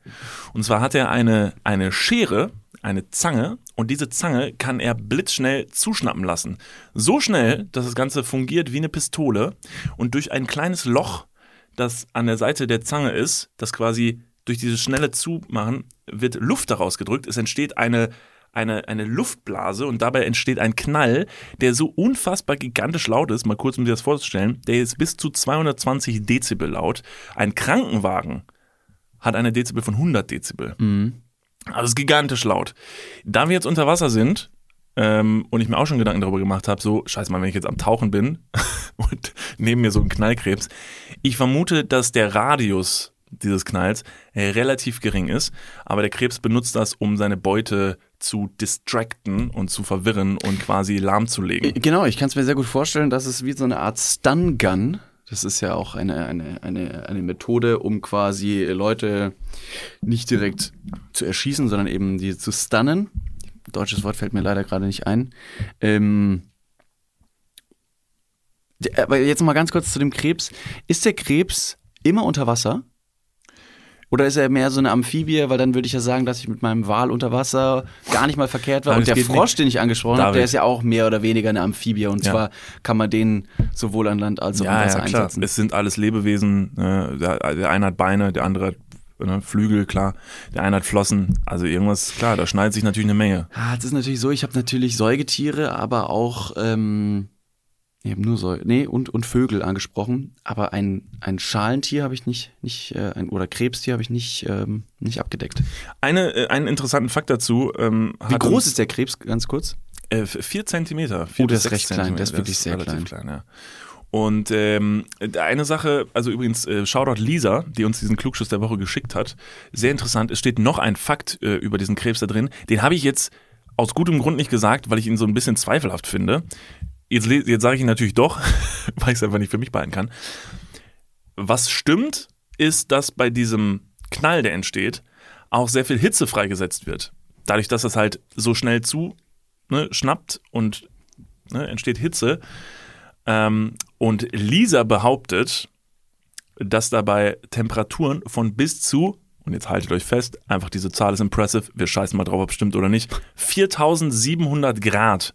Und zwar hat er eine, eine Schere, eine Zange und diese Zange kann er blitzschnell zuschnappen lassen. So schnell, dass das Ganze fungiert wie eine Pistole und durch ein kleines Loch, das an der Seite der Zange ist, das quasi durch dieses schnelle Zumachen wird Luft daraus gedrückt. Es entsteht eine eine, eine Luftblase und dabei entsteht ein Knall, der so unfassbar gigantisch laut ist, mal kurz um dir das vorzustellen, der ist bis zu 220 Dezibel laut. Ein Krankenwagen hat eine Dezibel von 100 Dezibel. Mhm. Also ist gigantisch laut. Da wir jetzt unter Wasser sind ähm, und ich mir auch schon Gedanken darüber gemacht habe, so, scheiß mal, wenn ich jetzt am Tauchen bin [LAUGHS] und neben mir so ein Knallkrebs, ich vermute, dass der Radius dieses Knalls äh, relativ gering ist, aber der Krebs benutzt das, um seine Beute zu distracten und zu verwirren und quasi lahmzulegen. Äh, genau, ich kann es mir sehr gut vorstellen, dass es wie so eine Art Stun-Gun. Das ist ja auch eine, eine, eine, eine Methode, um quasi Leute nicht direkt zu erschießen, sondern eben die zu stunnen. Deutsches Wort fällt mir leider gerade nicht ein. Ähm, aber jetzt mal ganz kurz zu dem Krebs. Ist der Krebs immer unter Wasser? Oder ist er mehr so eine Amphibie? Weil dann würde ich ja sagen, dass ich mit meinem Wal unter Wasser gar nicht mal verkehrt war. Nein, und der Frosch, nicht. den ich angesprochen habe, der ist ja auch mehr oder weniger eine Amphibie. Und Ja. zwar kann man den sowohl an Land als auch im Ja, Wasser ja, klar. einsetzen. Es sind alles Lebewesen. Ne? Der, der eine hat Beine, der andere hat ne, Flügel, klar. Der eine hat Flossen. Also irgendwas, klar, da schneidet sich natürlich eine Menge. Ah, es ist natürlich so, ich habe natürlich Säugetiere, aber auch ähm, ich habe nur Säug nee, und, und Vögel angesprochen. Aber ein, ein Schalentier habe ich nicht, nicht äh, ein, oder Krebstier habe ich nicht, ähm, nicht abgedeckt. Eine, äh, einen interessanten Fakt dazu. Ähm, Wie groß ist der Krebs, ganz kurz? Äh, vier Zentimeter. Vier Oh, der ist recht klein, der ist Zentimeter. wirklich sehr relativ klein. ja. Und ähm, eine Sache, also übrigens, äh, Shoutout Lisa, die uns diesen Klugschuss der Woche geschickt hat. Sehr interessant, es steht noch ein Fakt äh, über diesen Krebs da drin. Den habe ich jetzt aus gutem Grund nicht gesagt, weil ich ihn so ein bisschen zweifelhaft finde. Jetzt, jetzt sage ich ihn natürlich doch, [LAUGHS] weil ich es einfach nicht für mich behalten kann. Was stimmt, ist, dass bei diesem Knall, der entsteht, auch sehr viel Hitze freigesetzt wird. Dadurch, dass das halt so schnell zu ne, schnappt und ne, entsteht Hitze. Ähm, und Lisa behauptet, dass dabei Temperaturen von bis zu, und jetzt haltet euch fest, einfach diese Zahl ist impressive, wir scheißen mal drauf, ob es stimmt oder nicht, 4700 Grad.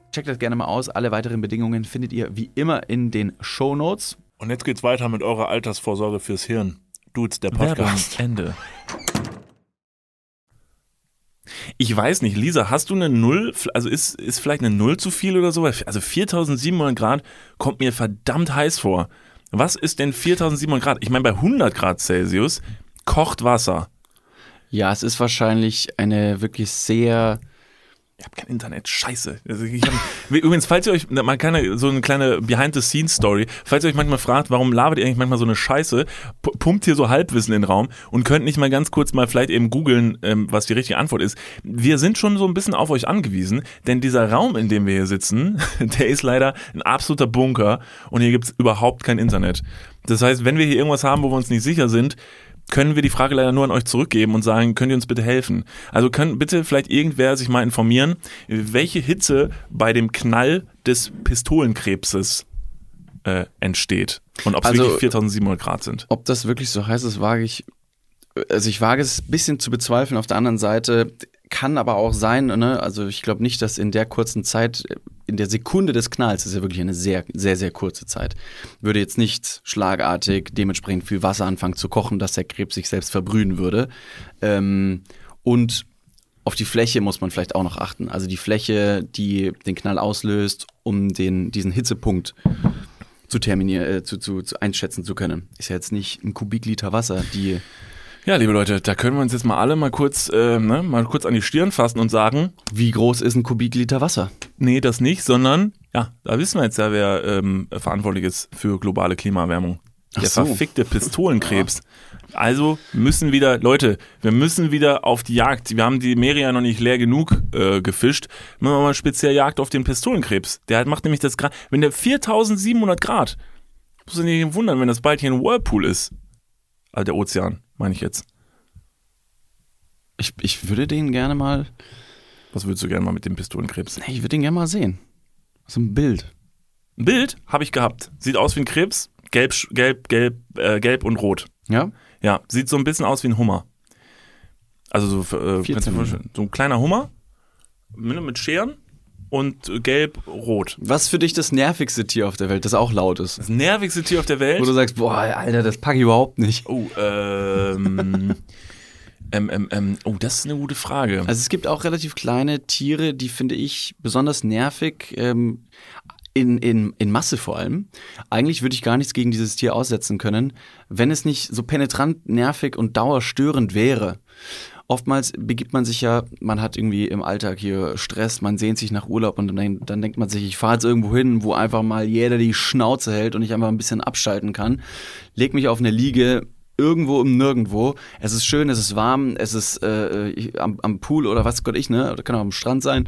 Checkt das gerne mal aus. Alle weiteren Bedingungen findet ihr wie immer in den Show Notes. Und jetzt geht's weiter mit eurer Altersvorsorge fürs Hirn. Dudes, der Podcast. Ende. Ich weiß nicht, Lisa, hast du eine Null? Also ist, ist vielleicht eine Null zu viel oder so? Also 4700 Grad kommt mir verdammt heiß vor. Was ist denn 4700 Grad? Ich meine, bei 100 Grad Celsius kocht Wasser. Ja, es ist wahrscheinlich eine wirklich sehr. Ich habe kein Internet, scheiße. Also hab, [LAUGHS] übrigens, falls ihr euch, mal keine, so eine kleine Behind-the-Scenes-Story, falls ihr euch manchmal fragt, warum labert ihr eigentlich manchmal so eine Scheiße, pu- pumpt hier so Halbwissen in den Raum und könnt nicht mal ganz kurz mal vielleicht eben googeln, ähm, was die richtige Antwort ist. Wir sind schon so ein bisschen auf euch angewiesen, denn dieser Raum, in dem wir hier sitzen, [LAUGHS] der ist leider ein absoluter Bunker und hier gibt's überhaupt kein Internet. Das heißt, wenn wir hier irgendwas haben, wo wir uns nicht sicher sind, können wir die Frage leider nur an euch zurückgeben und sagen, könnt ihr uns bitte helfen? Also können bitte vielleicht irgendwer sich mal informieren, welche Hitze bei dem Knall des Pistolenkrebses äh, entsteht und ob es Also- wirklich 4700 Grad sind. Ob das wirklich so heiß ist, wage ich. Also ich wage es ein bisschen zu bezweifeln. Auf der anderen Seite kann aber auch sein, ne? also ich glaube nicht, dass in der kurzen Zeit, in der Sekunde des Knalls, das ist ja wirklich eine sehr, sehr, sehr kurze Zeit, würde jetzt nicht schlagartig dementsprechend viel Wasser anfangen zu kochen, dass der Krebs sich selbst verbrühen würde. Ähm, und auf die Fläche muss man vielleicht auch noch achten. Also die Fläche, die den Knall auslöst, um den, diesen Hitzepunkt zu terminieren, äh, zu, zu, zu einschätzen zu können. Ist ja jetzt nicht ein Kubikliter Wasser, die Ja, liebe Leute, da können wir uns jetzt mal alle mal kurz, äh, ne, mal kurz an die Stirn fassen und sagen, wie groß ist ein Kubikliter Wasser? nee, das nicht, sondern, ja, da wissen wir jetzt ja, wer ähm, verantwortlich ist für globale Klimaerwärmung. Der Ach so. verfickte Pistolenkrebs. [LAUGHS] Also müssen wieder, Leute, wir müssen wieder auf die Jagd. Wir haben die Meere ja noch nicht leer genug äh, gefischt. Machen wir mal speziell Jagd auf den Pistolenkrebs. Der hat, macht nämlich das Grad, wenn der 4700 Grad, muss du dich nicht wundern, wenn das bald hier ein Whirlpool ist. Also der Ozean, meine ich jetzt. Ich, ich würde den gerne mal, Was würdest du gerne mal mit dem Pistolenkrebs? nee, ich würde den gerne mal sehen. So ein Bild. Ein Bild habe ich gehabt. Sieht aus wie ein Krebs. Gelb, gelb, gelb, äh, gelb und rot. Ja? Ja, sieht so ein bisschen aus wie ein Hummer. Also so, äh, 14. kannst du dir vorstellen, so ein kleiner Hummer mit Scheren und gelb-rot. Was für dich das nervigste Tier auf der Welt, das auch laut ist? Das nervigste Tier auf der Welt. Wo du sagst, boah, Alter, das packe ich überhaupt nicht. Oh, ähm, [LAUGHS] ähm, ähm, ähm, oh, das ist eine gute Frage. Also es gibt auch relativ kleine Tiere, die finde ich besonders nervig, ähm, in, in, in Masse vor allem. Eigentlich würde ich gar nichts gegen dieses Tier aussetzen können, wenn es nicht so penetrant nervig und dauerstörend wäre. Oftmals begibt man sich ja, man hat irgendwie im Alltag hier Stress, man sehnt sich nach Urlaub und dann, dann denkt man sich, ich fahre jetzt irgendwo hin, wo einfach mal jeder die Schnauze hält und ich einfach ein bisschen abschalten kann. Leg mich auf eine Liege, irgendwo im Nirgendwo. Es ist schön, es ist warm, es ist äh, ich- am, am Pool oder was Gott ich, ne? Oder kann auch am Strand sein.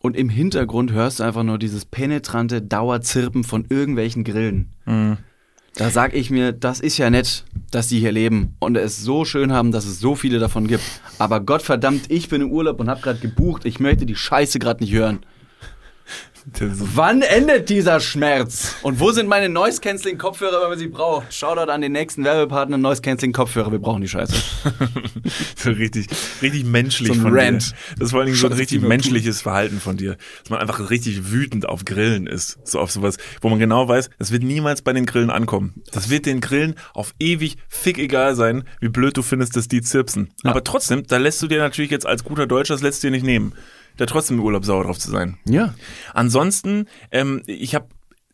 Und im Hintergrund hörst du einfach nur dieses penetrante Dauerzirpen von irgendwelchen Grillen. Da sag ich mir, das ist ja nett, dass die hier leben und es so schön haben, dass es so viele davon gibt. Aber Gottverdammt, ich bin im Urlaub und hab gerade gebucht. Ich möchte die Scheiße gerade nicht hören. Wann endet dieser Schmerz? Und wo sind meine Noise Canceling Kopfhörer, wenn man sie braucht? Shoutout an den nächsten Werbepartner Noise Canceling Kopfhörer. Wir brauchen die Scheiße. [LAUGHS] So richtig, richtig menschlich So ein von Rant. dir. Das ist vor allen Dingen so ein richtig menschliches Verhalten von dir. Dass man einfach richtig wütend auf Grillen ist. So auf sowas, wo man genau weiß, das wird niemals bei den Grillen ankommen. Das wird den Grillen auf ewig fick egal sein, wie blöd du findest, dass die zirpsen. Aber trotzdem, da lässt du dir natürlich jetzt als guter Deutscher, das lässt du dir nicht nehmen. Da trotzdem im Urlaub sauer drauf zu sein. Ja. Ansonsten, ähm, ich habe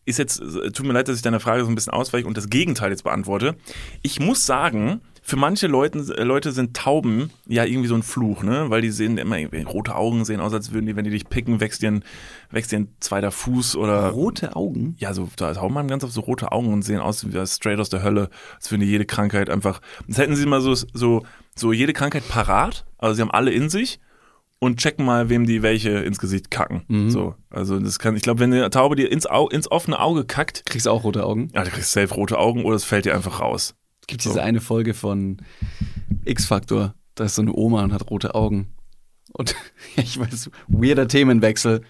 ist jetzt, tut mir leid, dass ich deiner Frage so ein bisschen ausweiche und das Gegenteil jetzt beantworte. Ich muss sagen, für manche Leuten, äh, Leute sind Tauben ja irgendwie so ein Fluch, ne? Weil die sehen immer irgendwie rote Augen, sehen aus, als würden die, wenn die dich picken, wächst dir ein, wächst dir ein zweiter Fuß oder. Rote Augen? Ja, so da Tauben haben ganz oft so rote Augen und sehen aus wie straight aus der Hölle, als würden die jede Krankheit einfach. Als hätten sie mal so, so, so jede Krankheit parat, also sie haben alle in sich und checken mal, wem die welche ins Gesicht kacken. So, also das kann, ich glaube, wenn eine Taube dir ins, Au, ins offene Auge kackt, Kriegst auch rote Augen? ja, du kriegst safe rote Augen oder es fällt dir einfach raus. Gibt So. diese eine Folge von X-Factor, da ist so eine Oma und hat rote Augen. Und [LAUGHS] ich weiß, weirder Themenwechsel.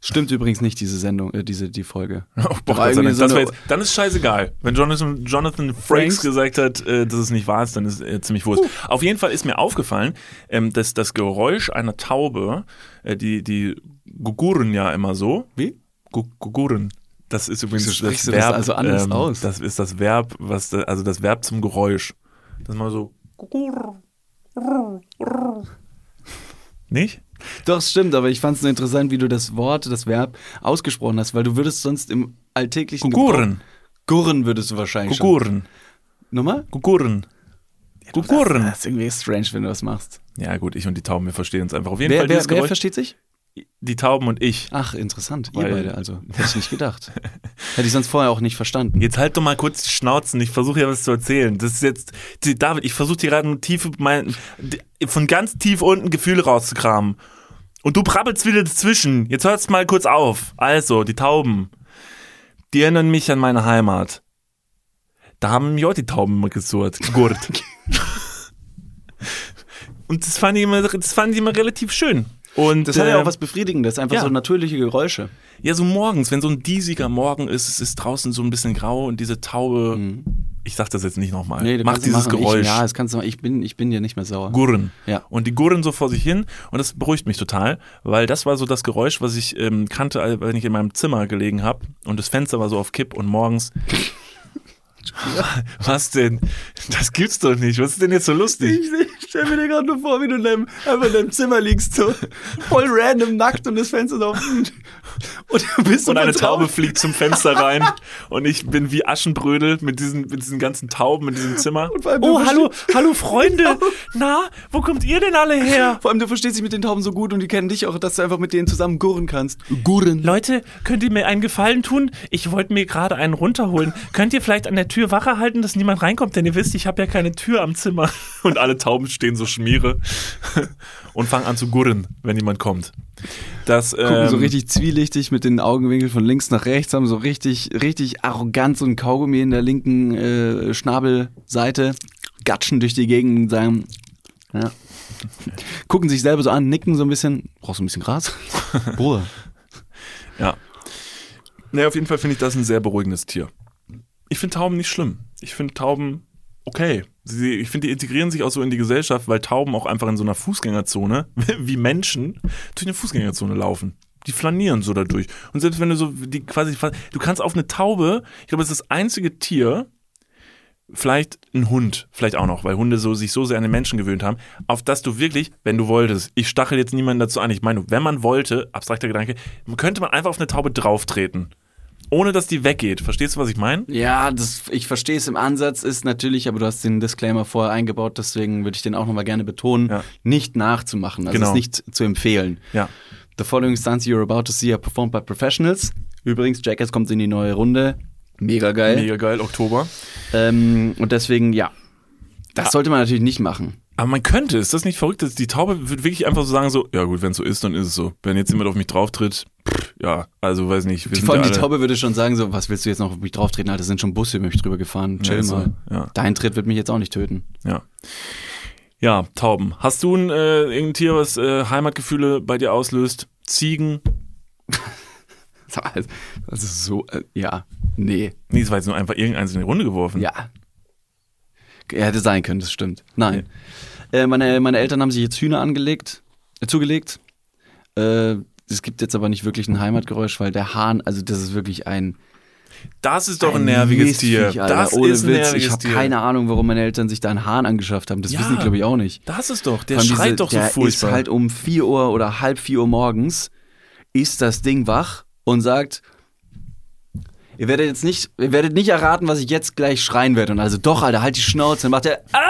Stimmt übrigens nicht, diese Sendung, äh, diese, die Folge. [LAUGHS] Oh, boah, so jetzt, dann ist scheißegal. Wenn Jonathan, Jonathan Frakes gesagt hat, äh, dass es nicht wahr ist, dann ist äh, ziemlich wurscht. Auf jeden Fall ist mir aufgefallen, ähm, dass das Geräusch einer Taube, äh, die, die gugurren ja immer so. Wie? Gu- Gugurren. Das ist übrigens Wieso das du das Verb. also anders ähm, aus? Das ist das Verb, was, da- also das Verb zum Geräusch. Das ist mal so. Nicht? Doch, stimmt, aber ich fand es nur interessant, wie du das Wort, das Verb ausgesprochen hast, weil du würdest sonst im alltäglichen. Gebrauch- Gurren würdest du wahrscheinlich schon. Nochmal? Gugurren. Gugurren. Das ist irgendwie strange, wenn du das machst. Ja, gut, ich und die Tauben, wir verstehen uns einfach. Auf jeden Wer, Fall wer, wer versteht sich? Die Tauben und ich. Ach, interessant. Ihr Weil- beide, also. Hätte ich nicht gedacht. [LAUGHS] Hätte ich sonst vorher auch nicht verstanden. Jetzt halt doch mal kurz die Schnauzen. Ich versuche ja was zu erzählen. Das ist jetzt, die- David, ich versuche dir gerade tiefe, mein, von ganz tief unten Gefühle rauszukramen. Und du brabbelst wieder dazwischen. Jetzt hört's mal kurz auf. Also, die Tauben. Die erinnern mich an meine Heimat. Da haben mir auch die Tauben immer gesurrt. Gurt. [LAUGHS] Und das fand ich immer, das fand ich immer relativ schön. Und, Das hat ja äh, auch was Befriedigendes, einfach ja. so natürliche Geräusche. Ja, so morgens, wenn so ein diesiger Morgen ist, es ist draußen so ein bisschen grau und diese Taube, ich sag das jetzt nicht nochmal, Mhm. kannst es dieses machen. Geräusch. Ich, ja, das kannst du machen. Ich bin, ich bin dir nicht mehr sauer. Gurren. Ja. Und die gurren so vor sich hin und das beruhigt mich total, weil das war so das Geräusch, was ich ähm, kannte, als- wenn ich in meinem Zimmer gelegen habe und das Fenster war so auf Kipp und morgens. [LAUGHS] [LAUGHS] Was denn? Das gibt's doch nicht. Was ist denn jetzt so lustig? Ich stell mir dir gerade nur vor, wie du in deinem, einfach in deinem Zimmer liegst, so voll random nackt und das Fenster ist offen. Und bist Und eine. Taube fliegt zum Fenster rein und ich bin wie Aschenbrödel mit diesen, mit diesen ganzen Tauben in diesem Zimmer. vor allem du Oh, hallo, hallo Freunde. [LAUGHS] Na, wo kommt ihr denn alle her? Vor allem, du verstehst dich mit den Tauben so gut und die kennen dich auch, dass du einfach mit denen zusammen gurren kannst. Gurren. Leute, könnt ihr mir einen Gefallen tun? Ich wollte mir gerade einen runterholen. Könnt ihr vielleicht an der Tür Wache halten, dass niemand reinkommt? Denn ihr wisst, ich habe ja keine Tür am Zimmer. [LAUGHS] Und alle Tauben stehen so schmiere [LAUGHS] und fangen an zu gurren, wenn jemand kommt. Das, Gucken ähm, so richtig zwielichtig mit den Augenwinkeln von links nach rechts, haben so richtig, richtig arrogant so ein Kaugummi in der linken äh, Schnabelseite, gatschen durch die Gegend und sagen, ja. [LAUGHS] Gucken sich selber so an, nicken so ein bisschen. Brauchst du ein bisschen Gras? Bruder. Ja. Naja, auf jeden Fall finde ich das ein sehr beruhigendes Tier. Ich finde Tauben nicht schlimm. Ich finde Tauben okay. Sie, ich finde, die integrieren sich auch so in die Gesellschaft, weil Tauben auch einfach in so einer Fußgängerzone, [LAUGHS] wie Menschen, durch eine Fußgängerzone laufen. Die flanieren so dadurch. Und selbst wenn du so die quasi, du kannst auf eine Taube, ich glaube, es ist das einzige Tier, vielleicht ein Hund, vielleicht auch noch, weil Hunde so, sich so sehr an den Menschen gewöhnt haben, auf das du wirklich, wenn du wolltest, ich stachel jetzt niemanden dazu an, ich meine, wenn man wollte, abstrakter Gedanke, könnte man einfach auf eine Taube drauftreten. Ohne dass die weggeht. Verstehst du, was ich meine? Ja, das, ich verstehe es im Ansatz, ist natürlich, aber du hast den Disclaimer vorher eingebaut, deswegen würde ich den auch nochmal gerne betonen, Ja. nicht nachzumachen, also Genau. es nicht zu empfehlen. Ja. The following stunts you're about to see are performed by professionals. Übrigens, Jackass kommt in die neue Runde. Mega geil. Mega geil, Oktober. Ähm, und deswegen, ja. Das sollte man natürlich nicht machen. Aber man könnte, ist das nicht verrückt? dass Die Taube wird wirklich einfach so sagen, so, ja gut, wenn es so ist, dann ist es so. Wenn jetzt jemand auf mich drauftritt, pff, ja, also weiß nicht. Die, vor allem ja die Taube würde schon sagen, so, was willst du jetzt noch auf mich drauftreten? Alter, sind schon Busse über mich drüber gefahren. Chill Ja, so, mal. ja. Dein Tritt wird mich jetzt auch nicht töten. Ja. Ja, Tauben. Hast du ein äh, irgendein Tier, was äh, Heimatgefühle bei dir auslöst? Ziegen? [LAUGHS] Ist so, äh, ja, nee, Nee, es war jetzt nur einfach irgendeins in die Runde geworfen. ja. Hätte sein können, das stimmt. Nein. Äh, meine, meine Eltern haben sich jetzt Hühner angelegt, äh, zugelegt. Äh, es gibt jetzt aber nicht wirklich ein Heimatgeräusch, weil der Hahn, also das ist wirklich ein Das ist doch ein, nerviges Mistviech, Tier. Alter. Das Ohne ist ein Witz. nerviges Ich habe keine Ahnung, warum meine Eltern sich da einen Hahn angeschafft haben. Das Ja. wissen die, glaube ich, auch nicht. Das ist doch, der schreit diese- doch so der furchtbar. ist halt um 4 Uhr oder halb 4 Uhr morgens, ist das Ding wach und sagt, ihr werdet jetzt nicht, ihr werdet nicht erraten, was ich jetzt gleich schreien werde. Und also doch, Alter, halt die Schnauze. Dann macht er "Ah!"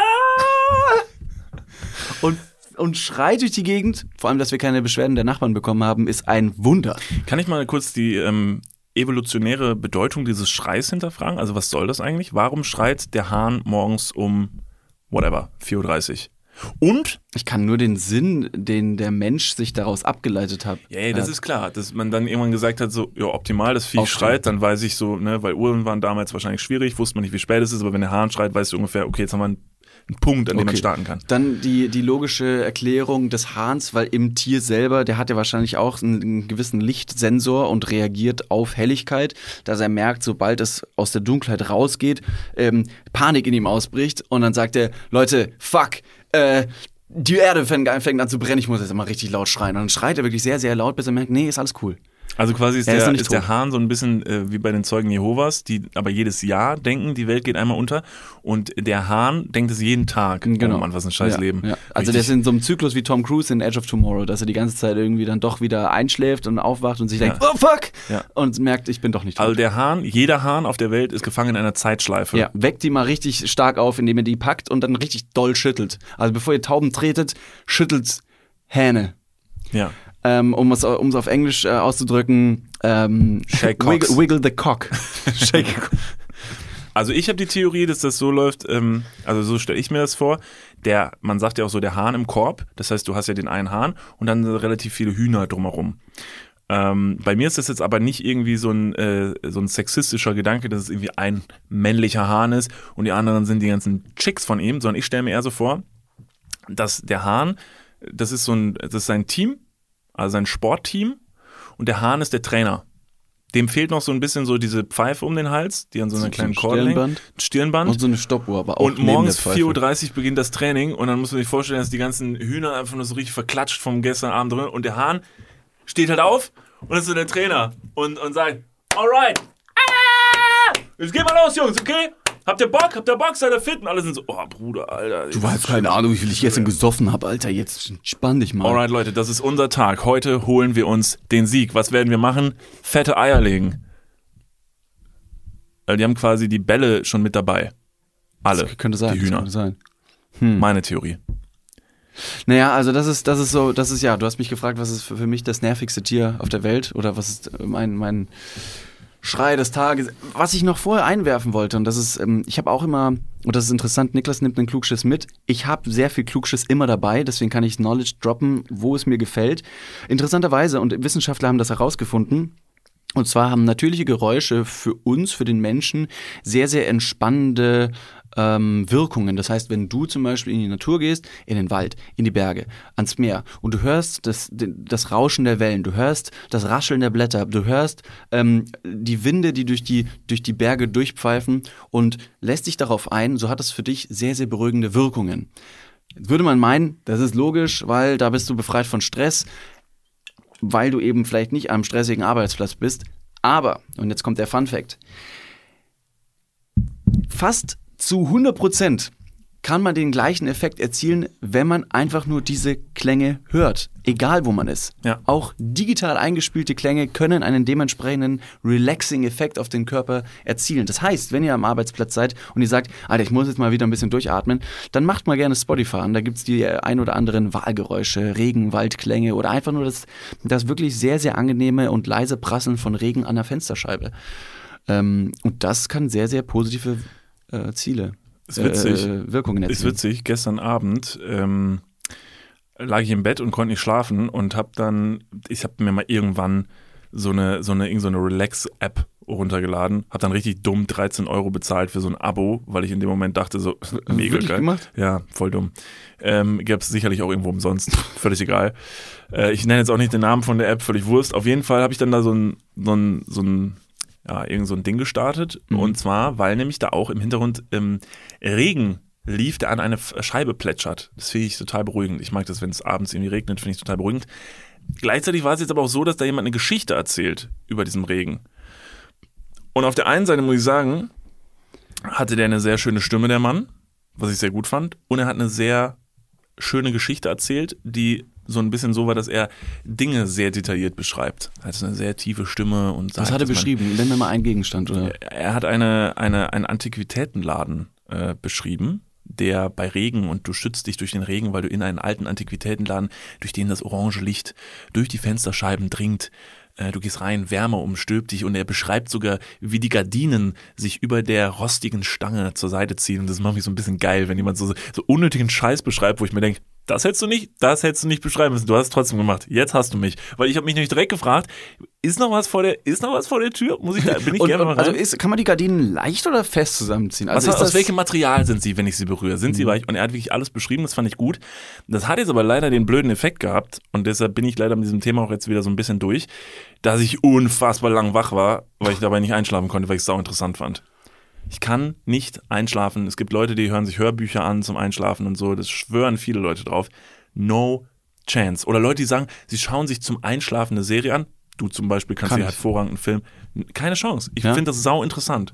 und, und schreit durch die Gegend. Vor allem, dass wir keine Beschwerden der Nachbarn bekommen haben, ist ein Wunder. Kann ich mal kurz die ähm, evolutionäre Bedeutung dieses Schreis hinterfragen? Also was soll das eigentlich? Warum schreit der Hahn morgens um, whatever, 4.30 Uhr? Und, Ich kann nur den Sinn, den der Mensch sich daraus abgeleitet hat. ja, ja, das hat. ist klar, dass man dann irgendwann gesagt hat, so, ja, optimal, das Vieh schreit, dann weiß ich so, ne, weil Uhren waren damals wahrscheinlich schwierig, wusste man nicht, wie spät es ist, aber wenn der Hahn schreit, weißt du ungefähr, okay, jetzt haben wir einen, einen Punkt, an dem man starten kann. Dann die, die logische Erklärung des Hahns, weil im Tier selber, der hat ja wahrscheinlich auch einen, einen gewissen Lichtsensor und reagiert auf Helligkeit, dass er merkt, sobald es aus der Dunkelheit rausgeht, ähm, Panik in ihm ausbricht und dann sagt er, Leute, fuck, äh, die Erde fängt, an zu brennen, ich muss jetzt mal richtig laut schreien. Und dann schreit er wirklich sehr, sehr laut, bis er merkt, nee, ist alles cool. Also quasi ist, Er ist der, nicht ist der. Hahn so ein bisschen äh, wie bei den Zeugen Jehovas, die aber jedes Jahr denken, die Welt geht einmal unter. Und der Hahn denkt es jeden Tag. Oh Mann, was ein scheiß ja, Leben. Ja. Also der ist in so einem Zyklus wie Tom Cruise in Edge of Tomorrow, dass er die ganze Zeit irgendwie dann doch wieder einschläft und aufwacht und sich denkt, oh fuck! Und merkt, ich bin doch nicht tot. Also der Hahn, jeder Hahn auf der Welt ist gefangen in einer Zeitschleife. ja, weckt die mal richtig stark auf, indem ihr die packt und dann richtig doll schüttelt. Also bevor ihr Tauben tretet, schüttelt Hähne. ja. Ähm, um es um es auf Englisch äh, auszudrücken, ähm, Shake wiggle, wiggle the cock. [LAUGHS] Shake Also ich habe die Theorie, dass das so läuft, ähm, also so stelle ich mir das vor. Der, man sagt ja auch so, der Hahn im Korb. Das heißt, du hast ja den einen Hahn und dann relativ viele Hühner drumherum. Ähm, bei mir ist das jetzt aber nicht irgendwie so ein, äh, so ein sexistischer Gedanke, dass es irgendwie ein männlicher Hahn ist und die anderen sind die ganzen Chicks von ihm, sondern ich stelle mir eher so vor, dass der Hahn, das ist so ein, das ist sein Team, also sein Sportteam und der Hahn ist der Trainer. Dem fehlt noch so ein bisschen so diese Pfeife um den Hals, die an so einer So ein kleinen Kordel. Stirnband. Stirnband. Und so eine Stoppuhr, aber auch Und morgens der Pfeife. 4.30 Uhr beginnt das Training und dann muss man sich vorstellen, dass die ganzen Hühner einfach nur so richtig verklatscht vom gestern Abend drin und der Hahn steht halt auf und ist so der Trainer und, und sagt, alright, ah, jetzt geht mal los, Jungs, okay? Habt ihr Bock? Habt ihr Bock? Seid ihr fit? Und alle sind so, oh Bruder, Alter. Du hast keine Ahnung, wie viel ich gestern gesoffen habe, Alter. Jetzt spann dich mal. Alright, Leute, das ist unser Tag. Heute holen wir uns den Sieg. Was werden wir machen? Fette Eier legen. Äh, Die haben quasi die Bälle schon mit dabei. Alle. Das könnte sein. Die das Hühner. Könnte sein. Meine Theorie. Naja, also das ist, das ist so, das ist ja, du hast mich gefragt, was ist für, für mich das nervigste Tier auf der Welt oder was ist mein, mein Schrei des Tages. Was ich noch vorher einwerfen wollte, und das ist, ähm, ich habe auch immer, und das ist interessant, Niklas nimmt einen Klugschiss mit. Ich habe sehr viel Klugschiss immer dabei, deswegen kann ich Knowledge droppen, wo es mir gefällt. Interessanterweise, und Wissenschaftler haben das herausgefunden, und zwar haben natürliche Geräusche für uns, für den Menschen, sehr, sehr entspannende ähm, Wirkungen. Das heißt, wenn du zum Beispiel in die Natur gehst, in den Wald, in die Berge, ans Meer und du hörst das, das Rauschen der Wellen, du hörst das Rascheln der Blätter, du hörst ähm, die Winde, die durch die, durch die Berge durchpfeifen und lässt dich darauf ein, so hat es für dich sehr, sehr beruhigende Wirkungen. Jetzt würde man meinen, das ist logisch, weil da bist du befreit von Stress, weil du eben vielleicht nicht am stressigen Arbeitsplatz bist. Aber, und jetzt kommt der Fun Fact, fast zu 100 Prozent kann man den gleichen Effekt erzielen, wenn man einfach nur diese Klänge hört, egal wo man ist. Ja. Auch digital eingespielte Klänge können einen dementsprechenden relaxing Effekt auf den Körper erzielen. Das heißt, wenn ihr am Arbeitsplatz seid und ihr sagt, Alter, ich muss jetzt mal wieder ein bisschen durchatmen, dann macht mal gerne Spotify an. Da gibt es die ein oder anderen Wahlgeräusche, Regen, Waldklänge oder einfach nur das, das wirklich sehr, sehr angenehme und leise Prasseln von Regen an der Fensterscheibe. Ähm, und das kann sehr, sehr positive äh, Ziele Ist witzig. äh, Wirkungen Ist erzielen. witzig. Gestern Abend ähm, lag ich im Bett und konnte nicht schlafen und habe dann, ich habe mir mal irgendwann so eine, so eine, irgend so eine Relax-App runtergeladen, habe dann richtig dumm 13 Euro bezahlt für so ein Abo, weil ich in dem Moment dachte so, [LAUGHS] mega geil. gemacht? Ja, voll dumm. Ähm, Gäbe es sicherlich auch irgendwo umsonst, [LAUGHS] völlig egal. Äh, ich nenne jetzt auch nicht den Namen von der App, völlig Wurst. Auf jeden Fall habe ich dann da so ein, so ein, so ein ja, irgend so ein Ding gestartet. Mhm. Und zwar, weil nämlich da auch im Hintergrund ähm, Regen lief, der an eine Scheibe plätschert. Das finde ich total beruhigend. Ich mag das, wenn es abends irgendwie regnet, finde ich total beruhigend. Gleichzeitig war es jetzt aber auch so, dass da jemand eine Geschichte erzählt über diesen Regen. Und auf der einen Seite muss ich sagen, hatte der eine sehr schöne Stimme, der Mann, was ich sehr gut fand. Und er hat eine sehr schöne Geschichte erzählt, die so ein bisschen so war, dass er Dinge sehr detailliert beschreibt. Er hat eine sehr tiefe Stimme und sagt, Was hat er dass man- beschrieben? Nenn mir mal einen Gegenstand. Oder? er hat eine, eine, einen Antiquitätenladen äh, beschrieben, der bei Regen und du schützt dich durch den Regen, weil du in einen alten Antiquitätenladen, durch den das orange Licht durch die Fensterscheiben dringt. Äh, du gehst rein, Wärme umstülpt dich und er beschreibt sogar, wie die Gardinen sich über der rostigen Stange zur Seite ziehen. Und das macht mich so ein bisschen geil, wenn jemand so, so unnötigen Scheiß beschreibt, wo ich mir denke, das hättest du nicht, das hättest du nicht beschreiben müssen. Du hast es trotzdem gemacht. Jetzt hast du mich. Weil ich habe mich nämlich direkt gefragt, ist noch was vor der, ist noch was vor der Tür? Muss ich da, bin ich [LAUGHS] Und, gerne mal und, rein? also ist, kann man die Gardinen leicht oder fest zusammenziehen? Also Was, ist aus welchem Material sind sie, wenn ich sie berühre? Sind sie weich? Und er hat wirklich alles beschrieben, das fand ich gut. Das hat jetzt aber leider den blöden Effekt gehabt und deshalb bin ich leider mit diesem Thema auch jetzt wieder so ein bisschen durch, dass ich unfassbar lang wach war, weil ich dabei nicht einschlafen konnte, weil ich es sau interessant fand. Ich kann nicht einschlafen. Es gibt Leute, die hören sich Hörbücher an zum Einschlafen und so. Das schwören viele Leute drauf. No chance. Oder Leute, die sagen, sie schauen sich zum Einschlafen eine Serie an. Du zum Beispiel kannst Kann dir hervorragend einen Film. Keine Chance. Ich Ja? finde das sau interessant.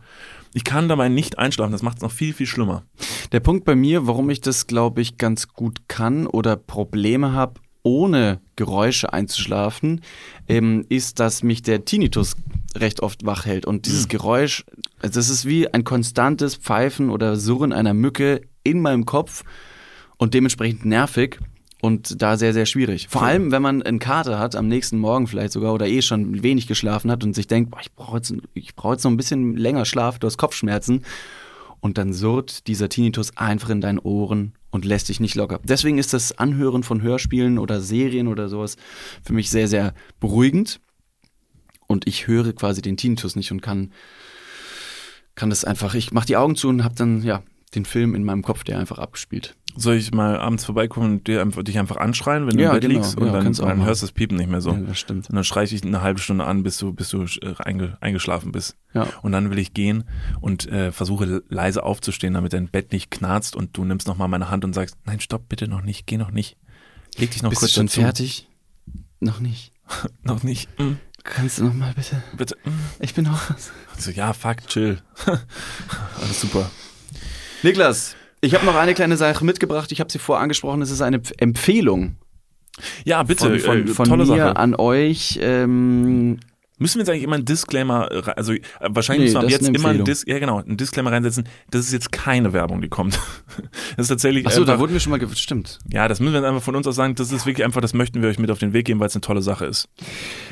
Ich kann dabei nicht einschlafen. Das macht es noch viel, viel schlimmer. Der Punkt bei mir, warum ich das, glaube ich, ganz gut kann oder Probleme habe, ohne Geräusche einzuschlafen, ähm, ist, dass mich der Tinnitus recht oft wach hält. Und dieses Geräusch, also das ist wie ein konstantes Pfeifen oder Surren einer Mücke in meinem Kopf und dementsprechend nervig und da sehr, sehr schwierig. Vor allem, wenn man einen Kater hat, am nächsten Morgen vielleicht sogar oder eh schon wenig geschlafen hat und sich denkt, boah, ich brauche jetzt, ich brauch jetzt noch ein bisschen länger Schlaf, du hast Kopfschmerzen. Und dann surrt dieser Tinnitus einfach in deinen Ohren und lässt dich nicht locker. Deswegen ist das Anhören von Hörspielen oder Serien oder sowas für mich sehr, sehr beruhigend. Und ich höre quasi den Tinnitus nicht und kann, kann das einfach, ich mache die Augen zu und habe dann, ja, den Film in meinem Kopf, der einfach abgespielt. Soll ich mal abends vorbeikommen und dir einfach, dich einfach anschreien, wenn du Ja, im Bett genau. liegst? Und Ja, dann, du dann hörst du das Piepen nicht mehr so. Ja, das stimmt. Und dann schreie ich dich eine halbe Stunde an, bis du, bis du äh, einge, eingeschlafen bist. Ja. Und dann will ich gehen und äh, versuche leise aufzustehen, damit dein Bett nicht knarzt und du nimmst nochmal meine Hand und sagst, nein, stopp, bitte noch nicht, geh noch nicht. Leg dich noch Bist du kurz schon dazu. fertig? Noch nicht. [LAUGHS] Noch nicht. Mm, Kannst du noch mal bitte? bitte. Mm. Ich bin noch. So, ja, fuck, chill. [LAUGHS] Alles super. Niklas, ich habe noch eine kleine Sache mitgebracht. Ich habe sie vorher angesprochen. Es ist eine Empfehlung Ja, bitte. von, von, äh, von tolle mir Sache. an euch. Ähm, Müssen wir jetzt eigentlich immer einen Disclaimer, also äh, wahrscheinlich Nee, müssen wir jetzt immer einen. Dis ja, genau, einen Disclaimer reinsetzen. Das ist jetzt keine Werbung, die kommt. [LAUGHS] Das ist tatsächlich achso, da wurden wir schon mal. ge- Stimmt. ja, das müssen wir jetzt einfach von uns aus sagen. Das ist wirklich einfach, das möchten wir euch mit auf den Weg geben, weil es eine tolle Sache ist.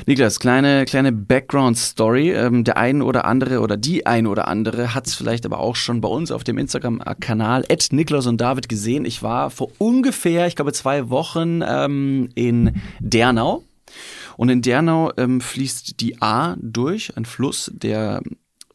Niklas, kleine, kleine Background-Story. Ähm, der ein oder andere oder die ein oder andere hat es vielleicht aber auch schon bei uns auf dem Instagram-Kanal Niklas und David gesehen. Ich war vor ungefähr, ich glaube, zwei Wochen ähm, in Dernau. Und in Dernau ähm, fließt die A durch, ein Fluss, der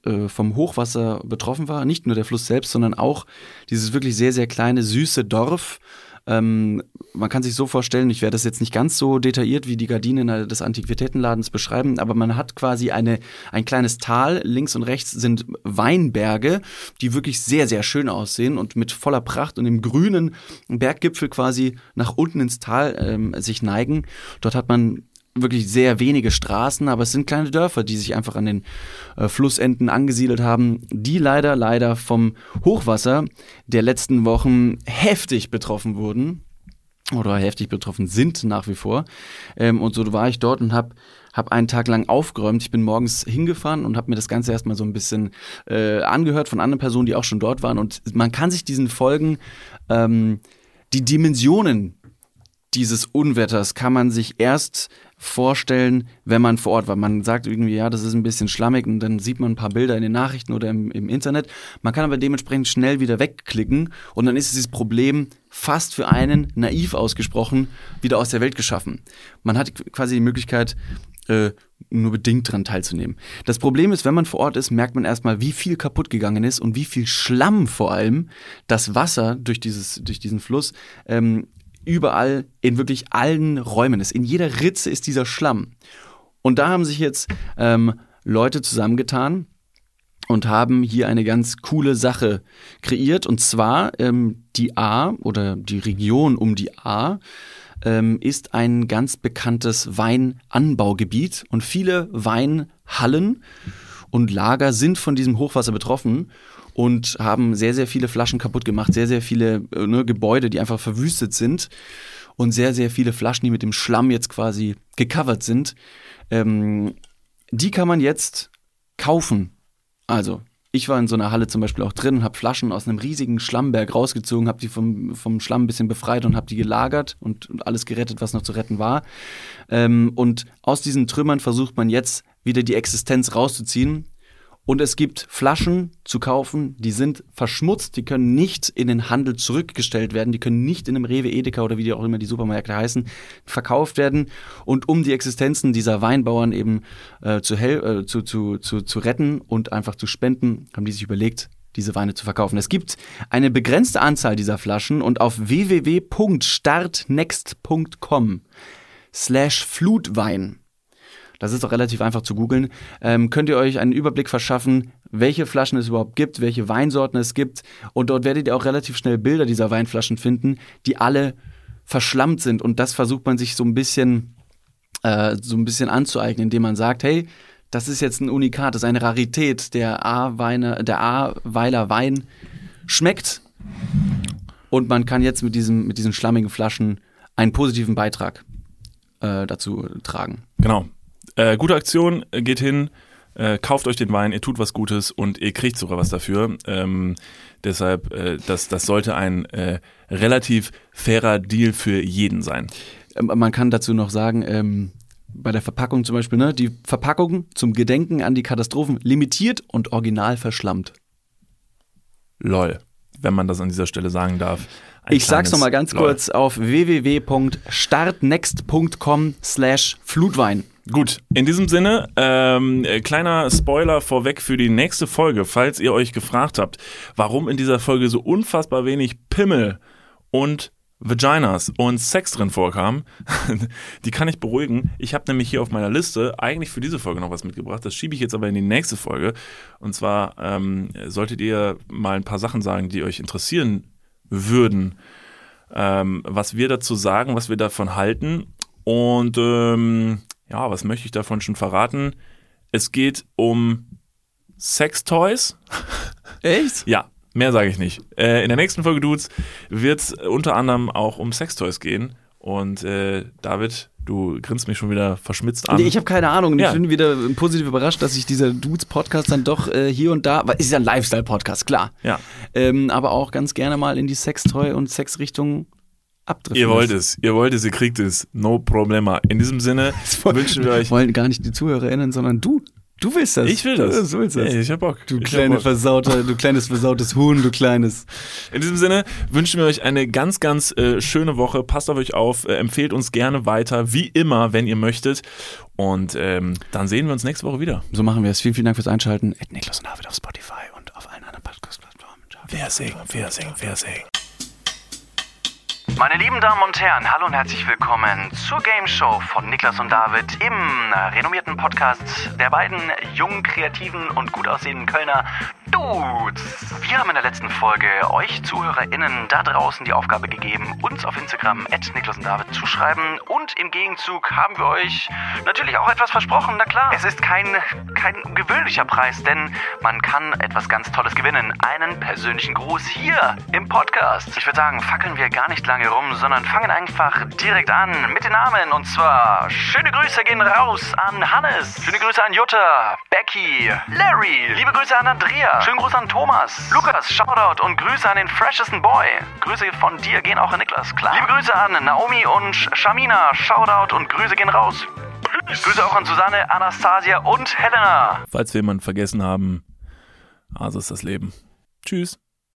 äh, vom Hochwasser betroffen war. Nicht nur der Fluss selbst, sondern auch dieses wirklich sehr, sehr kleine, süße Dorf. Ähm, man kann sich so vorstellen, ich werde das jetzt nicht ganz so detailliert wie die Gardinen des Antiquitätenladens beschreiben, aber man hat quasi eine, ein kleines Tal. Links und rechts sind Weinberge, die wirklich sehr, sehr schön aussehen und mit voller Pracht und im grünen Berggipfel quasi nach unten ins Tal ähm, sich neigen. Dort hat man wirklich sehr wenige Straßen, aber es sind kleine Dörfer, die sich einfach an den äh, Flussenden angesiedelt haben, die leider, leider vom Hochwasser der letzten Wochen heftig betroffen wurden oder heftig betroffen sind nach wie vor. Ähm, und so war ich dort und habe hab einen Tag lang aufgeräumt. Ich bin morgens hingefahren und habe mir das Ganze erstmal so ein bisschen äh, angehört von anderen Personen, die auch schon dort waren. Und man kann sich diesen Folgen ähm, die Dimensionen dieses Unwetters kann man sich erst vorstellen, wenn man vor Ort war. Man sagt irgendwie, ja, das ist ein bisschen schlammig und dann sieht man ein paar Bilder in den Nachrichten oder im, im Internet. Man kann aber dementsprechend schnell wieder wegklicken und dann ist dieses Problem fast für einen, naiv ausgesprochen, wieder aus der Welt geschaffen. Man hat quasi die Möglichkeit, äh, nur bedingt daran teilzunehmen. Das Problem ist, wenn man vor Ort ist, merkt man erstmal, wie viel kaputt gegangen ist und wie viel Schlamm vor allem das Wasser durch, dieses, durch diesen Fluss ähm, überall in wirklich allen Räumen ist. In jeder Ritze ist dieser Schlamm. Und da haben sich jetzt ähm, Leute zusammengetan und haben hier eine ganz coole Sache kreiert. Und zwar ähm, die A oder die Region um die A ähm, ist ein ganz bekanntes Weinanbaugebiet und viele Weinhallen und Lager sind von diesem Hochwasser betroffen und haben sehr, sehr viele Flaschen kaputt gemacht, sehr, sehr viele äh, ne, Gebäude, die einfach verwüstet sind und sehr, sehr viele Flaschen, die mit dem Schlamm jetzt quasi gecovert sind. Ähm, die kann man jetzt kaufen. Also, ich war in so einer Halle zum Beispiel auch drin und habe Flaschen aus einem riesigen Schlammberg rausgezogen, habe die vom, vom Schlamm ein bisschen befreit und habe die gelagert und, und, alles gerettet, was noch zu retten war. Ähm, und aus diesen Trümmern versucht man jetzt wieder die Existenz rauszuziehen und es gibt Flaschen zu kaufen, die sind verschmutzt, die können nicht in den Handel zurückgestellt werden, die können nicht in einem Rewe, Edeka oder wie die auch immer die Supermärkte heißen, verkauft werden. Und um die Existenzen dieser Weinbauern eben äh, zu, äh, zu, zu, zu, zu retten und einfach zu spenden, haben die sich überlegt, diese Weine zu verkaufen. Es gibt eine begrenzte Anzahl dieser Flaschen und auf www.startnext.com slash Flutwein das ist doch relativ einfach zu googeln, ähm, könnt ihr euch einen Überblick verschaffen, welche Flaschen es überhaupt gibt, welche Weinsorten es gibt. Und dort werdet ihr auch relativ schnell Bilder dieser Weinflaschen finden, die alle verschlammt sind. Und das versucht man sich so ein bisschen, äh, so ein bisschen anzueignen, indem man sagt, hey, das ist jetzt ein Unikat, das ist eine Rarität. Der A-Weine, der A-Weiler Wein schmeckt. Und man kann jetzt mit, diesem, mit diesen schlammigen Flaschen einen positiven Beitrag äh, dazu tragen. Genau. Äh, gute Aktion, äh, geht hin, äh, kauft euch den Wein, ihr tut was Gutes und ihr kriegt sogar was dafür. Ähm, deshalb, äh, das, das sollte ein äh, relativ fairer Deal für jeden sein. Ähm, man kann dazu noch sagen, ähm, bei der Verpackung zum Beispiel, ne, die Verpackung zum Gedenken an die Katastrophen limitiert und original verschlammt. Lol, wenn man das an dieser Stelle sagen darf. Ein ich sag's nochmal ganz Lol. kurz auf www.startnext.com slash Flutwein. Gut, in diesem Sinne, ähm, äh, kleiner Spoiler vorweg für die nächste Folge, falls ihr euch gefragt habt, warum in dieser Folge so unfassbar wenig Pimmel und Vaginas und Sex drin vorkam, [LAUGHS] die kann ich beruhigen. Ich habe nämlich hier auf meiner Liste eigentlich für diese Folge noch was mitgebracht. Das schiebe ich jetzt aber in die nächste Folge. Und zwar ähm, solltet ihr mal ein paar Sachen sagen, die euch interessieren würden, ähm, was wir dazu sagen, was wir davon halten. Und ähm, ja, was möchte ich davon schon verraten? Es geht um Sextoys. [LAUGHS] Echt? ja, mehr sage ich nicht. Äh, in der nächsten Folge Dudes wird es unter anderem auch um Sextoys gehen. Und äh, David, du grinst mich schon wieder verschmitzt an. Nee, ich habe keine Ahnung. Ja. Ich bin wieder positiv überrascht, dass sich dieser Dudes-Podcast dann doch äh, hier und da, weil es ist ja ein Lifestyle-Podcast, klar. Ja. Ähm, aber auch ganz gerne mal in die Sextoy- und Sexrichtung abdriften. Ihr wollt es, ihr wollt es, ihr kriegt es. No problema. In diesem Sinne [LAUGHS] wünschen wir euch. wollen gar nicht die ZuhörerInnen, sondern du. Du willst das. Ich will das. Du willst das. Ey, ich hab Bock. Du Ich kleine Bock. versaute, du kleines versautes Huhn, du kleines. In diesem Sinne wünschen wir euch eine ganz, ganz äh, schöne Woche. Passt auf euch auf, äh, empfehlt uns gerne weiter, wie immer, wenn ihr möchtet. Und ähm, dann sehen wir uns nächste Woche wieder. So machen wir es. Vielen, vielen Dank fürs Einschalten. Ed Niklas und David auf Spotify und auf allen anderen Podcast-Plattformen. Wer singt, wer singt, wer singt. Meine lieben Damen und Herren, hallo und herzlich willkommen zur Game Show von Niklas und David im renommierten Podcast der beiden jungen, kreativen und gut aussehenden Kölner Dudes. Wir haben in der letzten Folge euch ZuhörerInnen da draußen die Aufgabe gegeben, uns auf Instagram at Niklas und David zu schreiben und im Gegenzug haben wir euch natürlich auch etwas versprochen, na klar. Es ist kein, kein gewöhnlicher Preis, denn man kann etwas ganz Tolles gewinnen. Einen persönlichen Gruß hier im Podcast. Ich würde sagen, fackeln wir gar nicht lange rum, sondern fangen einfach direkt an mit den Namen. Und zwar schöne Grüße gehen raus an Hannes, schöne Grüße an Jutta, Becky, Larry, liebe Grüße an Andrea, schönen Gruß an Thomas, Lukas, Shoutout und Grüße an den freshesten Boy. Grüße von dir gehen auch an Niklas, klar. Liebe Grüße an Naomi und Shamina, Shoutout und Grüße gehen raus. Grüße auch an Susanne, Anastasia und Helena. Falls wir jemanden vergessen haben, also ist das Leben. Tschüss.